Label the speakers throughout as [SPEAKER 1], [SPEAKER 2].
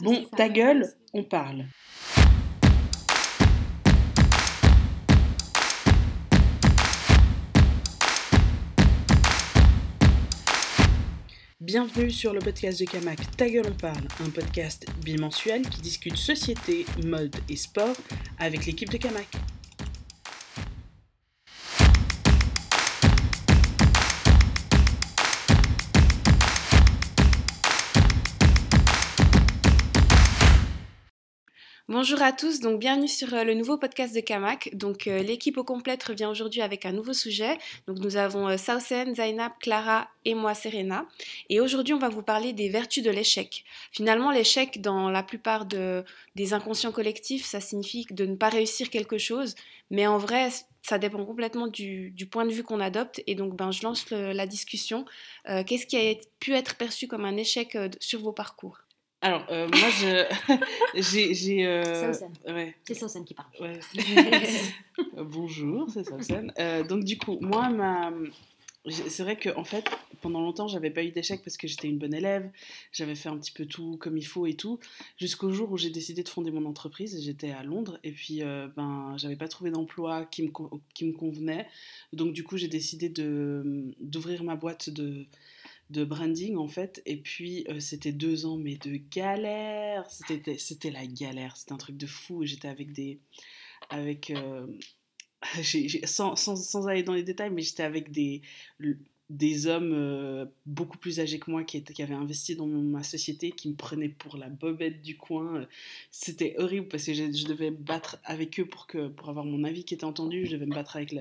[SPEAKER 1] Bon, ta gueule, on parle. Bienvenue sur le podcast de Kamak Ta gueule on parle, un podcast bimensuel qui discute société, mode et sport avec l'équipe de Kamak. Bonjour à tous, donc bienvenue sur euh, le nouveau podcast de Kamak. Donc euh, l'équipe au complète revient aujourd'hui avec un nouveau sujet. Donc nous avons euh, Sausen, Zainab, Clara et moi Serena. Et aujourd'hui on va vous parler des vertus de l'échec. Finalement l'échec dans la plupart de, des inconscients collectifs, ça signifie de ne pas réussir quelque chose. Mais en vrai, ça dépend complètement du, point de vue qu'on adopte. Et donc ben, je lance la discussion. Qu'est-ce qui a pu être perçu comme un échec sur vos parcours? Alors, euh, moi, je, j'ai.
[SPEAKER 2] Euh, ouais. C'est Sausen qui parle.
[SPEAKER 1] Ouais, Bonjour, c'est Sausen. Euh, donc, du coup, moi, ma... c'est vrai qu'en en fait, pendant longtemps, j'avais pas eu d'échec parce que j'étais une bonne élève, j'avais fait un petit peu tout comme il faut et tout, jusqu'au jour où j'ai décidé de fonder mon entreprise. J'étais à Londres et puis, euh, ben, j'avais pas trouvé d'emploi qui me, qui me convenait. Donc, du coup, j'ai décidé de, d'ouvrir ma boîte de de branding en fait. Et puis euh, c'était deux ans mais de galère. C'était, la galère. C'était un truc de fou. J'étais avec des... Avec... Euh, sans, sans, sans, aller dans les détails, mais j'étais avec des, des hommes euh, beaucoup plus âgés que moi qui, étaient, qui avaient investi dans ma société, qui me prenaient pour la bobette du coin. C'était horrible parce que je, devais me battre avec eux pour, que, pour avoir mon avis qui était entendu. Je devais me battre avec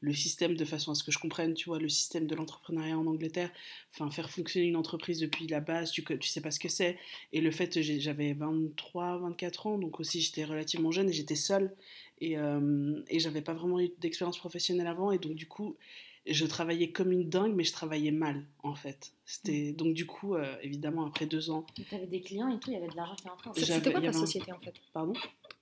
[SPEAKER 1] le système de façon à ce que je comprenne, tu vois, le système de l'entrepreneuriat en Angleterre. Enfin, faire fonctionner une entreprise depuis la base, tu, tu sais pas ce que c'est. Et le fait, j'avais 23, 24 ans, donc aussi j'étais relativement jeune et j'étais seule. Et, euh, et j'avais pas vraiment eu d'expérience professionnelle avant. Et donc, du coup, je travaillais comme une dingue, mais je travaillais mal, en fait. C'était mm. donc du coup, euh, évidemment, après deux ans.
[SPEAKER 2] Tu avais des clients et tout, il y avait de l'argent qui rentrait.
[SPEAKER 3] C'était quoi ta société, en fait?
[SPEAKER 1] Pardon?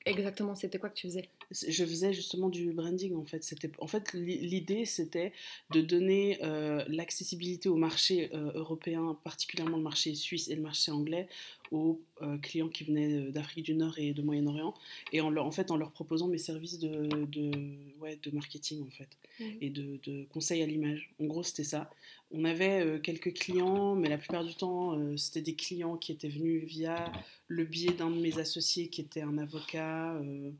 [SPEAKER 3] Exactement, c'était quoi que tu faisais?
[SPEAKER 1] Je faisais justement du branding en fait. C'était en fait l'idée c'était de donner euh, l'accessibilité au marché euh, européen, particulièrement le marché suisse et le marché anglais, aux euh, clients qui venaient d'Afrique du Nord et de Moyen-Orient, et en, leur, en fait en leur proposant mes services de, de, ouais, de marketing en fait mmh. et de, de conseil à l'image. En gros c'était ça. On avait euh, quelques clients, mais la plupart du temps, euh, c'était des clients qui étaient venus via le biais d'un de mes associés qui était un avocat euh,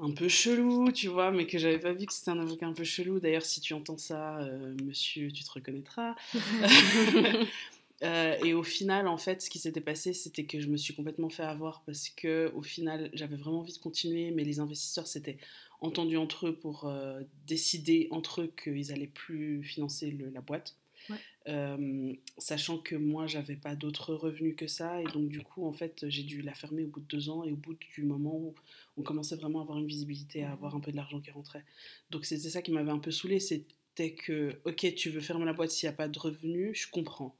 [SPEAKER 1] un peu chelou, tu vois, mais que j'avais pas vu que c'était un avocat un peu chelou. D'ailleurs, si tu entends ça, monsieur, tu te reconnaîtras. et au final, en fait, ce qui s'était passé, c'était que je me suis complètement fait avoir parce que, au final, j'avais vraiment envie de continuer, mais les investisseurs s'étaient entendus entre eux pour décider entre eux qu'ils allaient plus financer la boîte. Euh, sachant que moi j'avais pas d'autres revenus que ça et donc du coup en fait j'ai dû la fermer au bout de deux ans et au bout du moment où on commençait vraiment à avoir une visibilité à avoir un peu de l'argent qui rentrait. Donc c'était ça qui m'avait un peu saoulé c'était que ok tu veux fermer la boîte s'il n'y a pas de revenus je comprends.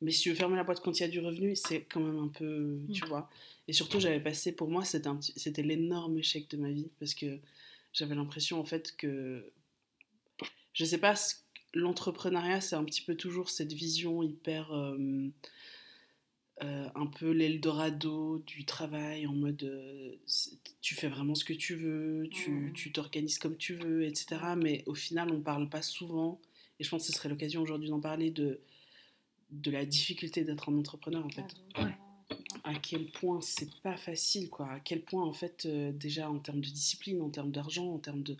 [SPEAKER 1] Mais si tu veux fermer la boîte quand il y a du revenu c'est quand même un peu tu vois. Et surtout j'avais passé pour moi c'était c'était l'énorme échec de ma vie parce que j'avais l'impression en fait que je sais pas l'entrepreneuriat, c'est un petit peu toujours cette vision hyper. Euh, euh, un peu l'Eldorado du travail en mode euh, tu fais vraiment ce que tu veux, tu, tu t'organises comme tu veux, etc. Mais au final, on parle pas souvent, et je pense que ce serait l'occasion aujourd'hui d'en parler, de, de la difficulté d'être un entrepreneur en fait. Ah à quel point c'est pas facile, quoi. À quel point, en fait, euh, déjà en termes de discipline, en termes d'argent, en termes de,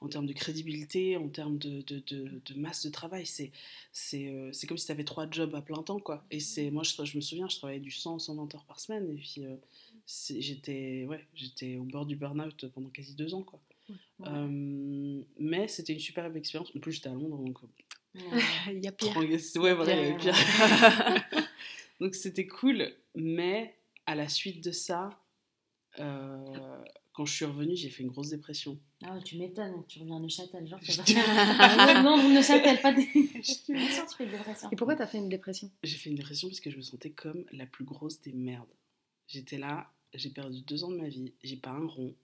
[SPEAKER 1] en termes de crédibilité, en termes de, de, de, masse de travail, c'est, c'est, euh, c'est comme si tu avais trois jobs à plein temps, quoi. Et c'est, moi, je, je me souviens, je travaillais du 100, 120 heures par semaine, et puis euh, j'étais, ouais, j'étais au bord du burn-out pendant quasi deux ans, quoi. mais c'était une superbe expérience. En plus, j'étais à Londres, donc.
[SPEAKER 3] Il y a pire.
[SPEAKER 1] Ouais, voilà, il y a pire. donc c'était cool. Mais à la suite de ça, euh, quand je suis revenue, j'ai fait une grosse dépression.
[SPEAKER 2] Ah, tu m'étonnes, tu reviens à Neuchâtel. Genre, ah, non, non, Neuchâtel, pas des. je tu fais une dépression.
[SPEAKER 3] Et pourquoi tu as fait une dépression?
[SPEAKER 1] J'ai fait une dépression parce que je me sentais comme la plus grosse des merdes. J'étais là, j'ai perdu deux ans de ma vie, j'ai pas un rond.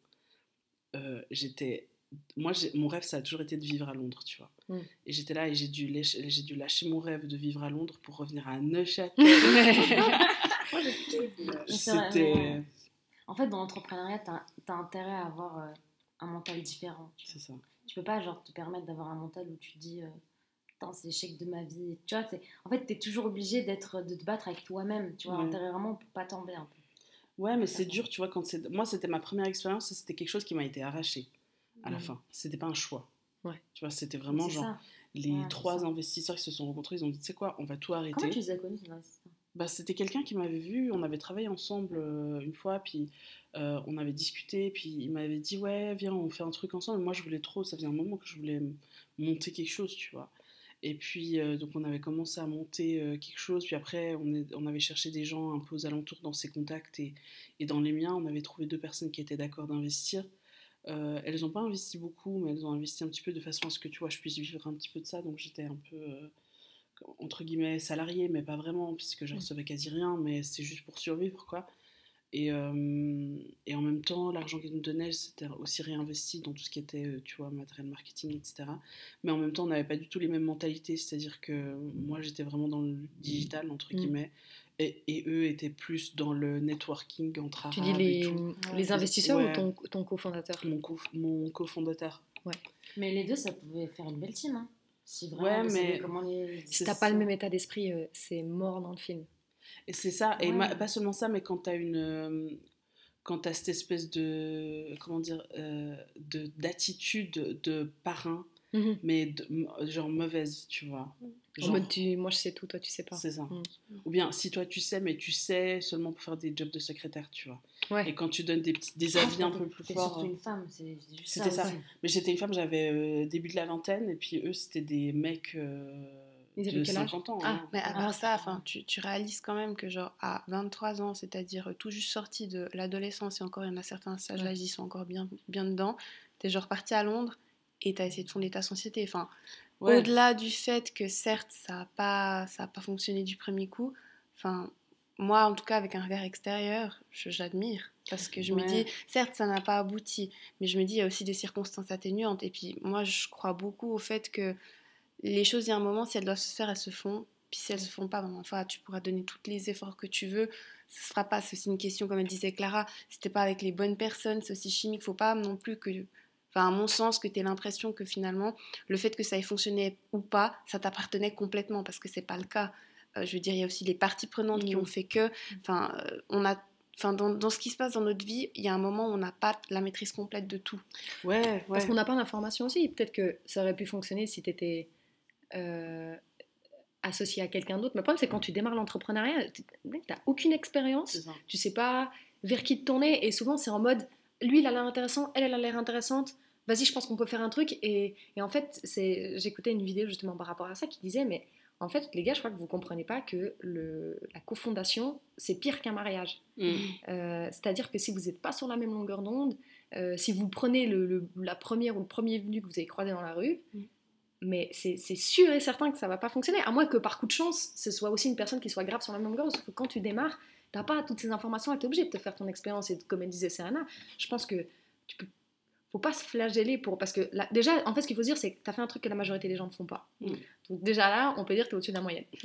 [SPEAKER 1] Euh, j'étais moi, mon rêve, ça a toujours été de vivre à Londres, tu vois.
[SPEAKER 3] Mm.
[SPEAKER 1] Et j'étais là et j'ai dû, lâcher- j'ai dû lâcher mon rêve de vivre à Londres pour revenir à Neuchâtel. C'était.
[SPEAKER 2] En fait, dans l'entrepreneuriat, t'as as intérêt à avoir euh, un mental différent.
[SPEAKER 1] C'est ça.
[SPEAKER 2] Tu peux pas genre te permettre d'avoir un mental où tu te dis euh, c'est l'échec de ma vie. Tu vois, en fait, t'es toujours obligé d'être de te battre avec toi-même, tu vois,
[SPEAKER 1] Ouais.
[SPEAKER 2] intérieurement pour pas tomber un peu.
[SPEAKER 1] Ouais, mais c'est dur, tu vois. Quand c'est... Moi, c'était ma première expérience et c'était quelque chose qui m'a été arraché à la
[SPEAKER 2] Mm.
[SPEAKER 1] fin. C'était pas un choix.
[SPEAKER 3] Ouais.
[SPEAKER 1] Tu vois, c'était vraiment genre.
[SPEAKER 2] ça.
[SPEAKER 1] Les
[SPEAKER 2] Ouais,
[SPEAKER 1] trois investisseurs qui se sont rencontrés, ils ont dit, tu sais quoi, on va tout arrêter.
[SPEAKER 2] Comment tu les as connus
[SPEAKER 1] Bah, c'était quelqu'un qui m'avait vu, on avait travaillé ensemble euh, une fois, puis euh, on avait discuté, puis il m'avait dit ouais viens on fait un truc ensemble. Moi je voulais trop, ça faisait un moment que je voulais monter quelque chose, tu vois. Et puis euh, donc on avait commencé à monter quelque chose, puis après on, est- on avait cherché des gens un peu aux alentours dans ses contacts et, et dans les miens, on avait trouvé deux personnes qui étaient d'accord d'investir. Euh, elles n'ont pas investi beaucoup, mais elles ont investi un petit peu de façon à ce que tu vois je puisse vivre un petit peu de ça, donc j'étais un peu euh, entre guillemets salarié, mais pas vraiment, puisque je recevais quasi rien, mais c'est juste pour survivre, quoi. Et, euh, et en même temps, l'argent qu'ils nous donnaient, c'était aussi réinvesti dans tout ce qui était, tu vois, matériel marketing, etc. Mais en même temps, on n'avait pas du tout les mêmes mentalités, c'est-à-dire que moi, j'étais vraiment dans le digital, entre
[SPEAKER 3] Mm.
[SPEAKER 1] guillemets, et, et eux étaient plus dans le networking entre
[SPEAKER 3] Tu
[SPEAKER 1] arabes
[SPEAKER 3] dis
[SPEAKER 1] et
[SPEAKER 3] les,
[SPEAKER 1] tout.
[SPEAKER 3] les investisseurs
[SPEAKER 1] Ouais.
[SPEAKER 3] ou ton, ton cofondateur
[SPEAKER 1] Mon, co- mon cofondateur.
[SPEAKER 2] Mais les deux, ça pouvait faire une belle team. Hein. Si vraiment
[SPEAKER 1] Ouais, mais-
[SPEAKER 2] comment les.
[SPEAKER 3] Si t'as pas le même état d'esprit, euh, c'est mort dans le film.
[SPEAKER 1] Et c'est ça, et
[SPEAKER 2] Ouais.
[SPEAKER 1] ma- pas seulement ça, mais quand tu as une. euh, quand tu cette espèce de. Comment dire euh, de D'attitude de parrain, mais de- m- genre mauvaise, tu vois.
[SPEAKER 3] En
[SPEAKER 1] Genre,
[SPEAKER 3] mode, tu, moi je sais tout, toi tu sais pas.
[SPEAKER 1] c'est ça.
[SPEAKER 3] Mm.
[SPEAKER 1] Ou bien, si toi tu sais, mais tu sais seulement pour faire des jobs de secrétaire, tu vois.
[SPEAKER 3] Ouais.
[SPEAKER 1] Et quand tu donnes des, petits, des
[SPEAKER 2] Ah,
[SPEAKER 1] avis un peu plus forts.
[SPEAKER 2] surtout une femme, c'est c'est juste
[SPEAKER 1] C'était ça.
[SPEAKER 2] aussi.
[SPEAKER 1] Mais j'étais une femme, j'avais euh, début de la vingtaine, et puis eux, c'était des mecs euh,
[SPEAKER 3] Ils avaient
[SPEAKER 1] de
[SPEAKER 3] quel âge?
[SPEAKER 1] 50 ans.
[SPEAKER 3] Ah,
[SPEAKER 1] hein.
[SPEAKER 4] Mais à
[SPEAKER 2] Ah.
[SPEAKER 4] part ça, enfin, tu, tu réalises quand même que genre à 23 ans, c'est-à-dire tout juste sorti de l'adolescence, et encore il y en a certains stages là, ils sont encore bien, bien dedans, t'es genre parti à Londres et t'as essayé de fonder ta société. Enfin,
[SPEAKER 1] Ouais.
[SPEAKER 4] au-delà du fait que certes ça n'a pas, ça a pas fonctionné du premier coup, enfin, moi en tout cas avec un regard extérieur, j'admire. Parce que je me dis, certes ça n'a pas abouti, mais je me dis il y a aussi des circonstances atténuantes. Et puis moi je crois beaucoup au fait que les choses, il y a un moment, si elles doivent se faire, elles se font. Puis si elles se font pas, ben, enfin, tu pourras donner tous les efforts que tu veux. Ça se fera pas. C'est aussi une question, comme elle disait Clara, si t'es pas avec les bonnes personnes, c'est aussi chimique. Faut pas non plus que, enfin, à mon sens, que tu aies l'impression que finalement, le fait que ça ait fonctionné ou pas, ça t'appartenait complètement, parce que c'est pas le cas. Euh, je veux dire, il y a aussi les parties prenantes qui
[SPEAKER 1] Mhm.
[SPEAKER 4] ont fait que, enfin, euh, on a, enfin, dans, dans ce qui se passe dans notre vie, il y a un moment où on n'a pas la maîtrise complète de tout.
[SPEAKER 1] Ouais, ouais.
[SPEAKER 3] Parce qu'on n'a pas d'informations aussi. Peut-être que ça aurait pu fonctionner si tu étais associé à quelqu'un d'autre. Mais le problème, c'est quand tu démarres l'entrepreneuriat, tu n'as aucune expérience, tu sais pas vers qui te tourner. Et souvent, c'est en mode lui, il a l'air intéressant, elle, elle a l'air intéressante. Vas-y, je pense qu'on peut faire un truc. Et, et en fait, c'est- j'écoutais une vidéo justement par rapport à ça qui disait Mais en fait, les gars, je crois que vous comprenez pas que le, la cofondation, c'est pire qu'un mariage.
[SPEAKER 1] Mm.
[SPEAKER 3] Euh, C'est-à-dire que si vous n'êtes pas sur la même longueur d'onde, euh, si vous prenez le, le- la première ou le premier venu que vous avez croisé dans la rue,
[SPEAKER 4] Mm.
[SPEAKER 3] Mais c'est sûr et certain que ça va pas fonctionner, à moins que par coup de chance, ce soit aussi une personne qui soit grave sur la même longueur, sauf que quand tu démarres, t'as pas toutes ces informations, tu es obligé de te faire ton expérience, et comme elle disait Serena, je pense que tu peux... Faut pas se flageller pour... Parce que là, déjà, en fait, ce qu'il faut se dire, c'est que tu as fait un truc que la majorité des gens ne font pas.
[SPEAKER 1] Mm.
[SPEAKER 3] Donc déjà là, on peut dire que tu es au-dessus de la moyenne.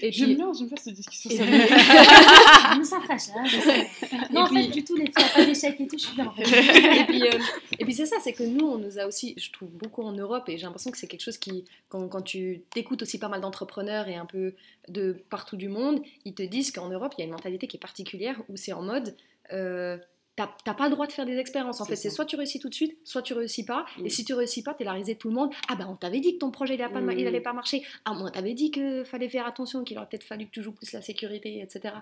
[SPEAKER 3] Et
[SPEAKER 1] J'aime
[SPEAKER 3] puis-
[SPEAKER 1] bien, j'aime bien cette discussion.
[SPEAKER 3] et
[SPEAKER 1] ça me
[SPEAKER 2] sens fâche, hein, je sais. Non, en
[SPEAKER 3] puis-
[SPEAKER 2] fait, du tout, les filles, pas d'échec et tout, je suis bien. en fait.
[SPEAKER 3] et puis, euh, et puis c'est ça, c'est que nous, on nous a aussi, je trouve beaucoup en Europe, et j'ai l'impression que c'est quelque chose qui, quand, quand tu t'écoutes aussi pas mal d'entrepreneurs et un peu de partout du monde, ils te disent qu'en Europe, il y a une mentalité qui est particulière où c'est en mode. euh, T'as pas le droit de faire des expériences en fait, c'est soit tu réussis tout de suite, soit tu réussis pas. Et si tu réussis pas, t'es la risée de tout le monde. Ah bah on t'avait dit que ton projet il, a pas, il allait pas marcher. Ah moi on t'avait dit que fallait faire attention, qu'il aurait peut-être fallu que tu joues plus la sécurité, etc.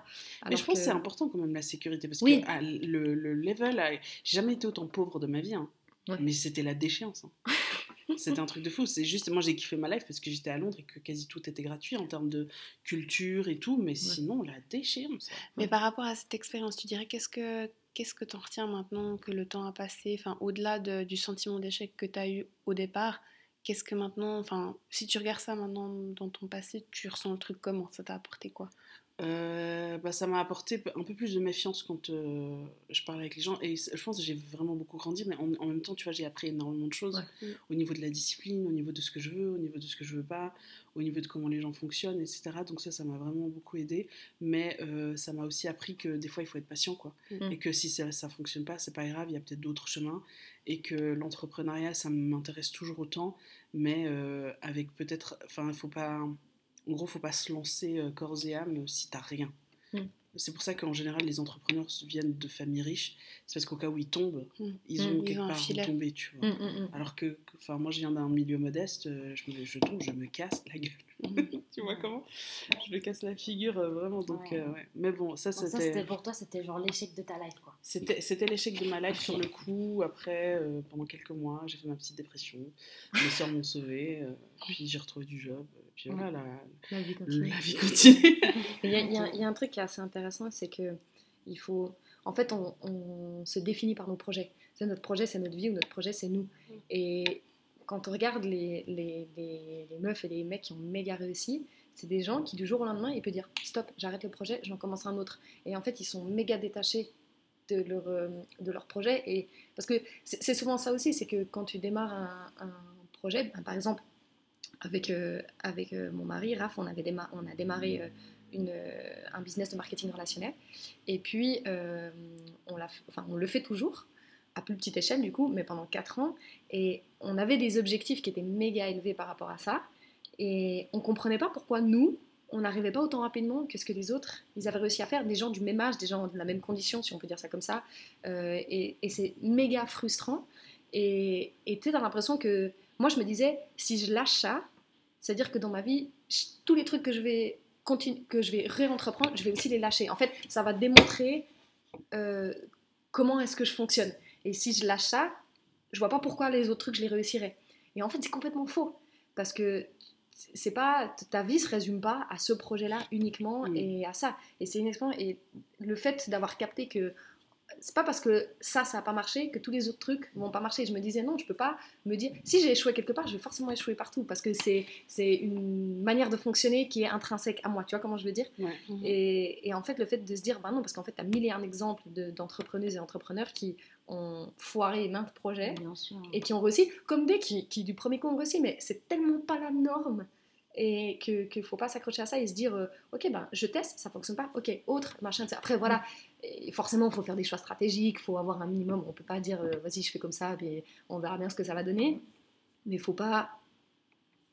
[SPEAKER 1] Mais je pense que
[SPEAKER 3] que-
[SPEAKER 1] c'est important quand même la sécurité parce
[SPEAKER 3] Oui.
[SPEAKER 1] que ah, le, le level, a- j'ai jamais été autant pauvre de ma vie, hein.
[SPEAKER 3] Ouais.
[SPEAKER 1] mais c'était la déchéance. hein. c'était un truc de fou. C'est juste, moi j'ai kiffé ma life parce que j'étais à Londres et que quasi tout était gratuit en termes de culture et tout, mais sinon la déchéance.
[SPEAKER 4] Mais par rapport à cette expérience, tu dirais qu'est-ce que qu'est-ce que t'en retiens maintenant que le temps a passé? Enfin, au-delà de- du sentiment d'échec que tu as eu au départ, qu'est-ce que maintenant, enfin, si tu regardes ça maintenant dans ton passé, tu ressens le truc comment? Ça t'a apporté quoi?
[SPEAKER 1] Euh, bah, ça m'a apporté un peu plus de méfiance quand euh, je parlais avec les gens. Et je pense que j'ai vraiment beaucoup grandi, mais en, en même temps, tu vois, j'ai appris énormément de choses
[SPEAKER 3] Ouais. Mm.
[SPEAKER 1] au niveau de la discipline, au niveau de ce que je veux, au niveau de ce que je veux pas, au niveau de comment les gens fonctionnent, etc. Donc ça, ça m'a vraiment beaucoup aidé. Mais euh, ça m'a aussi appris que des fois, il faut être patient, quoi.
[SPEAKER 3] Mm.
[SPEAKER 1] Et que si ça, ça fonctionne pas, c'est pas grave, il y a peut-être d'autres chemins. Et que l'entrepreneuriat, ça m'intéresse toujours autant, mais avec peut-être, enfin, il faut pas, en gros, faut pas se lancer euh, corps et âme si t'as rien.
[SPEAKER 3] Mm.
[SPEAKER 1] C'est pour ça qu'en général, les entrepreneurs viennent de familles riches. C'est parce qu'au cas où ils tombent,
[SPEAKER 4] Mm.
[SPEAKER 1] ils
[SPEAKER 3] Mm.
[SPEAKER 1] ont
[SPEAKER 4] Ils
[SPEAKER 1] quelque
[SPEAKER 4] ont un
[SPEAKER 1] part où
[SPEAKER 4] filet.
[SPEAKER 1] tomber, tu vois.
[SPEAKER 3] Mm, mm, mm.
[SPEAKER 1] Alors que, enfin, moi, je viens d'un milieu modeste, euh, je, me, je tombe, je me casse la gueule. tu vois comment? Je me casse la figure, euh, vraiment. Donc,
[SPEAKER 2] Ouais.
[SPEAKER 1] euh, ouais. Mais bon, ça,
[SPEAKER 2] Bon, ça,
[SPEAKER 1] c'était...
[SPEAKER 2] pour toi, c'était genre l'échec de ta life, quoi.
[SPEAKER 1] C'était c'était l'échec de ma life sur le coup. Après, euh, pendant quelques mois, j'ai fait ma petite dépression. Mes soeurs m'ont sauvée. euh, puis j'ai retrouvé du job. Puis voilà, la,
[SPEAKER 3] La vie continue.
[SPEAKER 1] la vie continue.
[SPEAKER 3] Il y, a- il y a- il y a un truc qui est assez intéressant, c'est que il faut. En fait, on, on se définit par nos projets. C'est notre projet, c'est notre vie, ou notre projet, c'est nous. Et quand on regarde les, les, les- les meufs et les mecs qui ont méga réussi, c'est des gens qui du jour au lendemain, ils peuvent dire stop, j'arrête le projet, j'en commence un autre. Et en fait, ils sont méga détachés de leur, euh, de leur projet. Et, parce que c'est c'est souvent ça aussi, c'est que quand tu démarres un, un projet, ben, par exemple, avec, euh, avec euh, mon mari, Raph, on, avait déma- on a démarré euh, une, un business de marketing relationnel. Et puis, on, enfin, on le fait toujours, à plus petite échelle du coup, mais pendant 4 ans. Et on avait des objectifs qui étaient méga élevés par rapport à ça. Et on comprenait pas pourquoi nous, on n'arrivait pas autant rapidement que ce que les autres, ils avaient réussi à faire. Des gens du même âge, des gens de la même condition, si on peut dire ça comme ça. Et et c'est méga frustrant. Et tu t'as l'impression que... Moi, je me disais, si je lâche ça, c'est-à-dire que dans ma vie, je- tous les trucs que je vais continue, que je vais réentreprendre, je vais aussi les lâcher. En fait, ça va démontrer euh, comment est-ce que je fonctionne. Et si je lâche ça, je vois pas pourquoi les autres trucs je les réussirais. Et en fait, c'est complètement faux parce que c'est pas ta vie se résume pas à ce projet-là uniquement
[SPEAKER 1] Mm.
[SPEAKER 3] et à ça. Et c'est expérience et le fait d'avoir capté que c'est pas parce que ça, ça a pas marché que tous les autres trucs vont pas marcher. Je me disais non, je peux pas me dire si j'ai échoué quelque part, je vais forcément échouer partout parce que c'est c'est une manière de fonctionner qui est intrinsèque à moi. Tu vois comment je veux dire?
[SPEAKER 1] Ouais.
[SPEAKER 3] et, et en fait, le fait de se dire, bah non, parce qu'en fait, tu as mille et un exemples de- d'entrepreneuses et entrepreneurs qui ont foiré maintes projets
[SPEAKER 2] Bien sûr.
[SPEAKER 3] et qui ont réussi, comme des qui, qui du premier coup ont réussi, mais c'est tellement pas la norme et que qu'il faut pas s'accrocher à ça et se dire, euh, ok, ben je teste, ça fonctionne pas, ok, autre, machin, etc. Après, voilà, et forcément, il faut faire des choix stratégiques, il faut avoir un minimum, on peut pas dire, euh, vas-y, je fais comme ça, puis on verra bien ce que ça va donner, mais il faut pas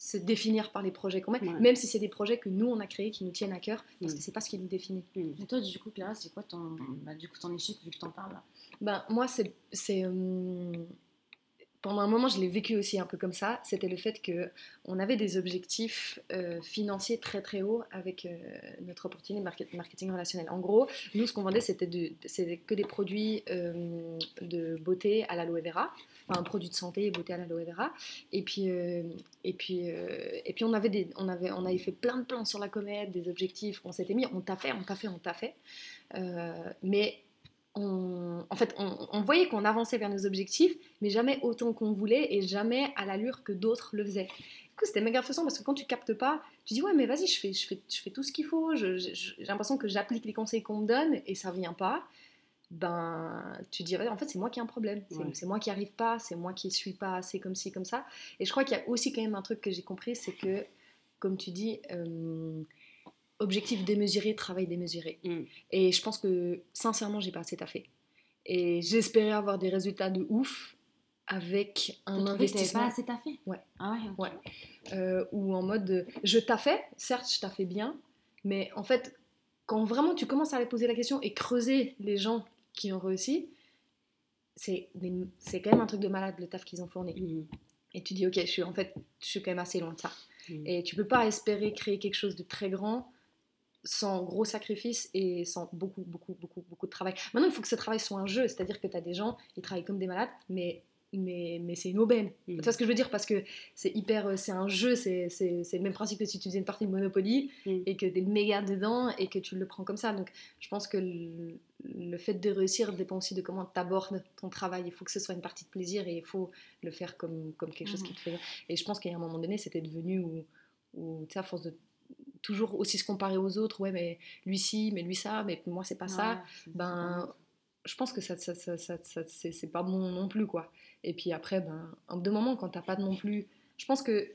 [SPEAKER 3] se définir par les projets qu'on met,
[SPEAKER 1] Ouais.
[SPEAKER 3] même si c'est des projets que nous, on a créés, qui nous tiennent à cœur, parce
[SPEAKER 1] Mm.
[SPEAKER 3] que c'est pas ce qui nous définit.
[SPEAKER 2] Et toi, du coup, Clara, c'est quoi ton, bah, du coup, ton échec vu que t'en parles là?
[SPEAKER 3] Ben, moi, c'est. c'est, hum, pendant un moment, je l'ai vécu aussi un peu comme ça. C'était le fait que on avait des objectifs euh, financiers très très hauts avec euh, notre opportunité marketing relationnel. En gros, nous, ce qu'on vendait, c'était que des produits euh, de beauté à l'aloe vera. Enfin, un produit de santé et beauté à l'aloe vera. Et puis, et puis, et puis on, avait on, avait, on avait fait plein de plans sur la comète, des objectifs qu'on s'était mis. On t'a fait, on t'a fait, on t'a fait. Mais on, en fait, on, on voyait qu'on avançait vers nos objectifs, mais jamais autant qu'on voulait et jamais à l'allure que d'autres le faisaient. Du coup, c'était méga frustrant parce que quand tu captes pas, tu dis ouais, mais vas-y, je fais, je, fais, je fais tout ce qu'il faut, j'ai l'impression que j'applique les conseils qu'on me donne et ça vient pas. Ben, tu dis ouais, en fait, c'est moi qui ai un problème, c'est
[SPEAKER 1] Ouais.
[SPEAKER 3] c'est moi qui arrive pas, c'est moi qui suis pas assez comme ci, comme ça. Et je crois qu'il y a aussi quand même un truc que j'ai compris, c'est que, comme tu dis, euh, objectif démesuré, travail démesuré.
[SPEAKER 1] Mm.
[SPEAKER 3] Et je pense que sincèrement, j'ai pas assez taffé. Et j'espérais avoir des résultats de ouf avec un
[SPEAKER 2] trouvé que
[SPEAKER 3] investissement
[SPEAKER 2] pas assez taffé?
[SPEAKER 3] Ouais.
[SPEAKER 2] Ah ouais, ok.
[SPEAKER 3] Ouais. euh, ou en mode de, je taffais, certes, je taffais bien, mais en fait, quand vraiment tu commences à aller poser la question et creuser les gens qui ont réussi, c'est quand même un truc de malade le taf qu'ils ont fourni.
[SPEAKER 1] Mhm.
[SPEAKER 3] Et tu dis, ok, je suis en fait, je suis quand même assez loin de ça.
[SPEAKER 1] Mhm.
[SPEAKER 3] Et tu peux pas espérer créer quelque chose de très grand sans gros sacrifices et sans beaucoup, beaucoup, beaucoup, beaucoup de travail. Maintenant, il faut que ce travail soit un jeu, c'est-à-dire que tu as des gens, ils travaillent comme des malades, mais, mais, mais c'est une aubaine.
[SPEAKER 1] Mhm.
[SPEAKER 3] Tu vois ce que je veux dire? Parce que c'est hyper, euh, c'est un jeu, c'est le même principe que si tu faisais une partie de Monopoly
[SPEAKER 1] Mhm.
[SPEAKER 3] et que tu es méga dedans et que tu le prends comme ça. Donc, je pense que le, le fait de réussir dépend aussi de comment tu abordes ton travail. Il faut que ce soit une partie de plaisir et il faut le faire comme, comme quelque chose
[SPEAKER 2] Mhm.
[SPEAKER 3] qui te fait. Et je pense qu'à un moment donné, c'était devenu où, où tu sais, à force de toujours aussi se comparer aux autres. Ouais, mais lui ci, mais lui ça, mais moi c'est pas ça.
[SPEAKER 2] Ouais,
[SPEAKER 3] Ben, je pense que ça, ça, ça, ça- ça- c'est c'est pas bon non plus, quoi. Et puis après, ben, en deux moments, quand t'as pas de non plus. Je pense que.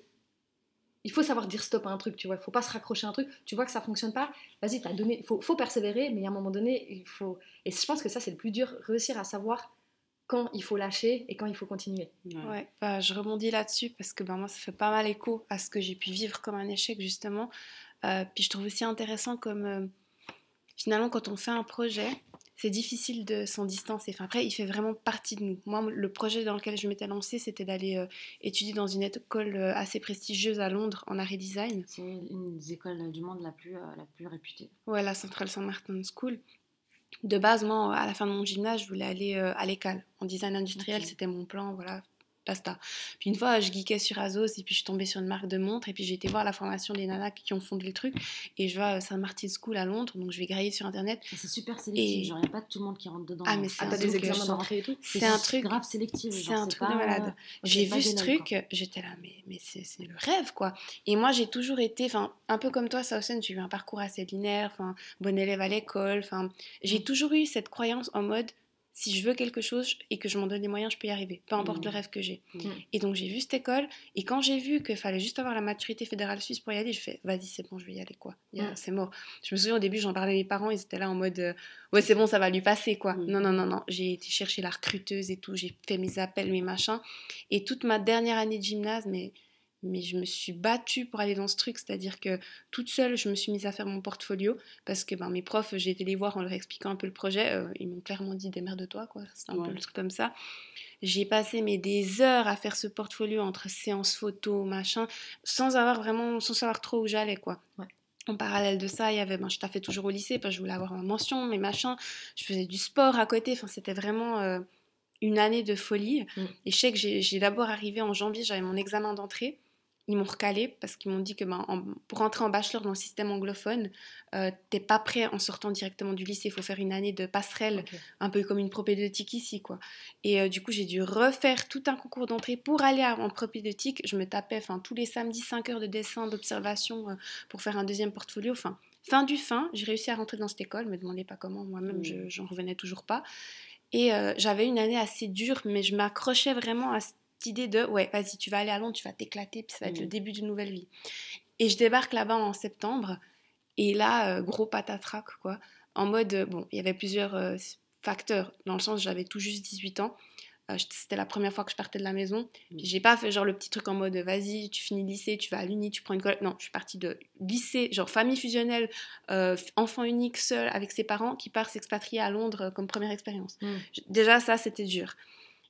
[SPEAKER 3] Il faut savoir dire stop à un truc, tu vois. Il faut pas se raccrocher à un truc. Tu vois que ça fonctionne pas. Vas-y, t'as donné. Il faut, faut persévérer, mais à un moment donné, il faut. Et je pense que ça, c'est le plus dur, réussir à savoir quand il faut lâcher et quand il faut continuer.
[SPEAKER 1] Ouais.
[SPEAKER 4] Ouais, bah, je rebondis là-dessus parce que bah, moi, ça fait pas mal écho à ce que j'ai pu vivre comme un échec, justement. Euh, puis je trouve aussi intéressant comme, euh, finalement, quand on fait un projet, c'est difficile de s'en distancer. Enfin, après, il fait vraiment partie de nous. Moi, le projet dans lequel je m'étais lancée, c'était d'aller euh, étudier dans une école euh, assez prestigieuse à Londres en art et design.
[SPEAKER 2] C'est une des écoles du monde la plus, la plus réputée.
[SPEAKER 4] Ouais, la Central Saint Martin School. De base, moi, à la fin de mon gymnase, je voulais aller à l'école. En design industriel, c'était mon plan, voilà, basta. Puis une fois, je geekais sur Azos et puis je suis tombée sur une marque de montres et puis j'ai été voir la formation des nanas qui ont fondé le truc et je vois euh, Saint Martin School à Londres, donc je vais grailler sur internet.
[SPEAKER 2] Et C'est super sélectif,
[SPEAKER 4] Et-
[SPEAKER 2] genre il n'y a pas tout le monde qui rentre dedans.
[SPEAKER 4] Ah, mais c'est
[SPEAKER 3] Ah,
[SPEAKER 4] un
[SPEAKER 3] des
[SPEAKER 4] truc,
[SPEAKER 3] examens
[SPEAKER 2] euh,
[SPEAKER 3] d'entrée et tout
[SPEAKER 4] C'est un truc,
[SPEAKER 2] grave sélectif.
[SPEAKER 4] c'est un truc
[SPEAKER 2] pas,
[SPEAKER 4] de malade.
[SPEAKER 2] euh,
[SPEAKER 4] J'ai vu ce truc, j'étais là, mais, mais c'est c'est le rêve, quoi. Et moi, j'ai toujours été, enfin, un peu comme toi, Sausen, j'ai eu un parcours assez linéaire, enfin, bon élève à l'école, enfin, j'ai
[SPEAKER 2] Mm.
[SPEAKER 4] toujours eu cette croyance en mode, si je veux quelque chose et que je m'en donne les moyens, je peux y arriver, peu importe
[SPEAKER 2] Mm.
[SPEAKER 4] le rêve que j'ai.
[SPEAKER 1] Mm.
[SPEAKER 4] Et donc, j'ai vu cette école, et quand j'ai vu qu'il fallait juste avoir la maturité fédérale suisse pour y aller, je fais, vas-y, c'est bon, je vais y aller, quoi. Il y a-
[SPEAKER 3] Mm.
[SPEAKER 4] C'est mort. Je me souviens, au début, j'en parlais à mes parents, ils étaient là en mode, euh, ouais, c'est bon, ça va lui passer, quoi. Non, non, non, non. J'ai été chercher la recruteuse et tout, j'ai fait mes appels, mes machins. Et toute ma dernière année de gymnase, mais, mais je me suis battue pour aller dans ce truc, c'est-à-dire que toute seule, je me suis mise à faire mon portfolio parce que ben, mes profs, j'ai été les voir en leur expliquant un peu le projet. euh, ils m'ont clairement dit démerde-toi, quoi. C'est un
[SPEAKER 1] Ouais.
[SPEAKER 4] peu le truc comme ça. J'ai passé mais, des heures à faire ce portfolio entre séances photos, machin, sans avoir vraiment, sans savoir trop où j'allais, quoi.
[SPEAKER 3] Ouais.
[SPEAKER 4] En parallèle de ça, il y avait, ben, je taffais toujours au lycée parce que je voulais avoir ma mention, mes machins. Je faisais du sport à côté. Enfin, c'était vraiment euh, une année de folie.
[SPEAKER 3] Mm.
[SPEAKER 4] Et je sais que j'ai j'ai d'abord arrivé en janvier, j'avais mon examen d'entrée. Ils m'ont recalé parce qu'ils m'ont dit que ben, en- pour entrer en bachelor dans le système anglophone, euh, t'es pas prêt en sortant directement du lycée. Il faut faire une année de passerelle, un peu comme une propédeutique ici, quoi. Et euh, du coup, j'ai dû refaire tout un concours d'entrée pour aller en propédeutique. Je me tapais enfin, tous les samedis 5 heures de dessin, d'observation euh, pour faire un deuxième portfolio. Enfin, fin du fin, j'ai réussi à rentrer dans cette école. Me demandez pas comment, moi-même,
[SPEAKER 1] Mm.
[SPEAKER 4] je- j'en revenais toujours pas. Et euh, j'avais une année assez dure, mais je m'accrochais vraiment à cette idée de ouais, vas-y, tu vas aller à Londres, tu vas t'éclater, puis ça va être
[SPEAKER 1] Mm.
[SPEAKER 4] le début d'une nouvelle vie. Et je débarque là-bas en septembre, et là, euh, gros patatrac, quoi. En mode, euh, bon, il y avait plusieurs euh, facteurs, dans le sens j'avais tout juste 18 ans. C'était la première fois que je partais de la maison.
[SPEAKER 1] Mm.
[SPEAKER 4] J'ai pas fait genre le petit truc en mode vas-y, tu finis le lycée, tu vas à l'uni, tu prends une colle. Non, je suis partie de lycée, genre famille fusionnelle, enfant unique seul avec ses parents qui part s'expatrier à Londres comme première expérience.
[SPEAKER 3] Mm.
[SPEAKER 4] Déjà, ça, c'était dur.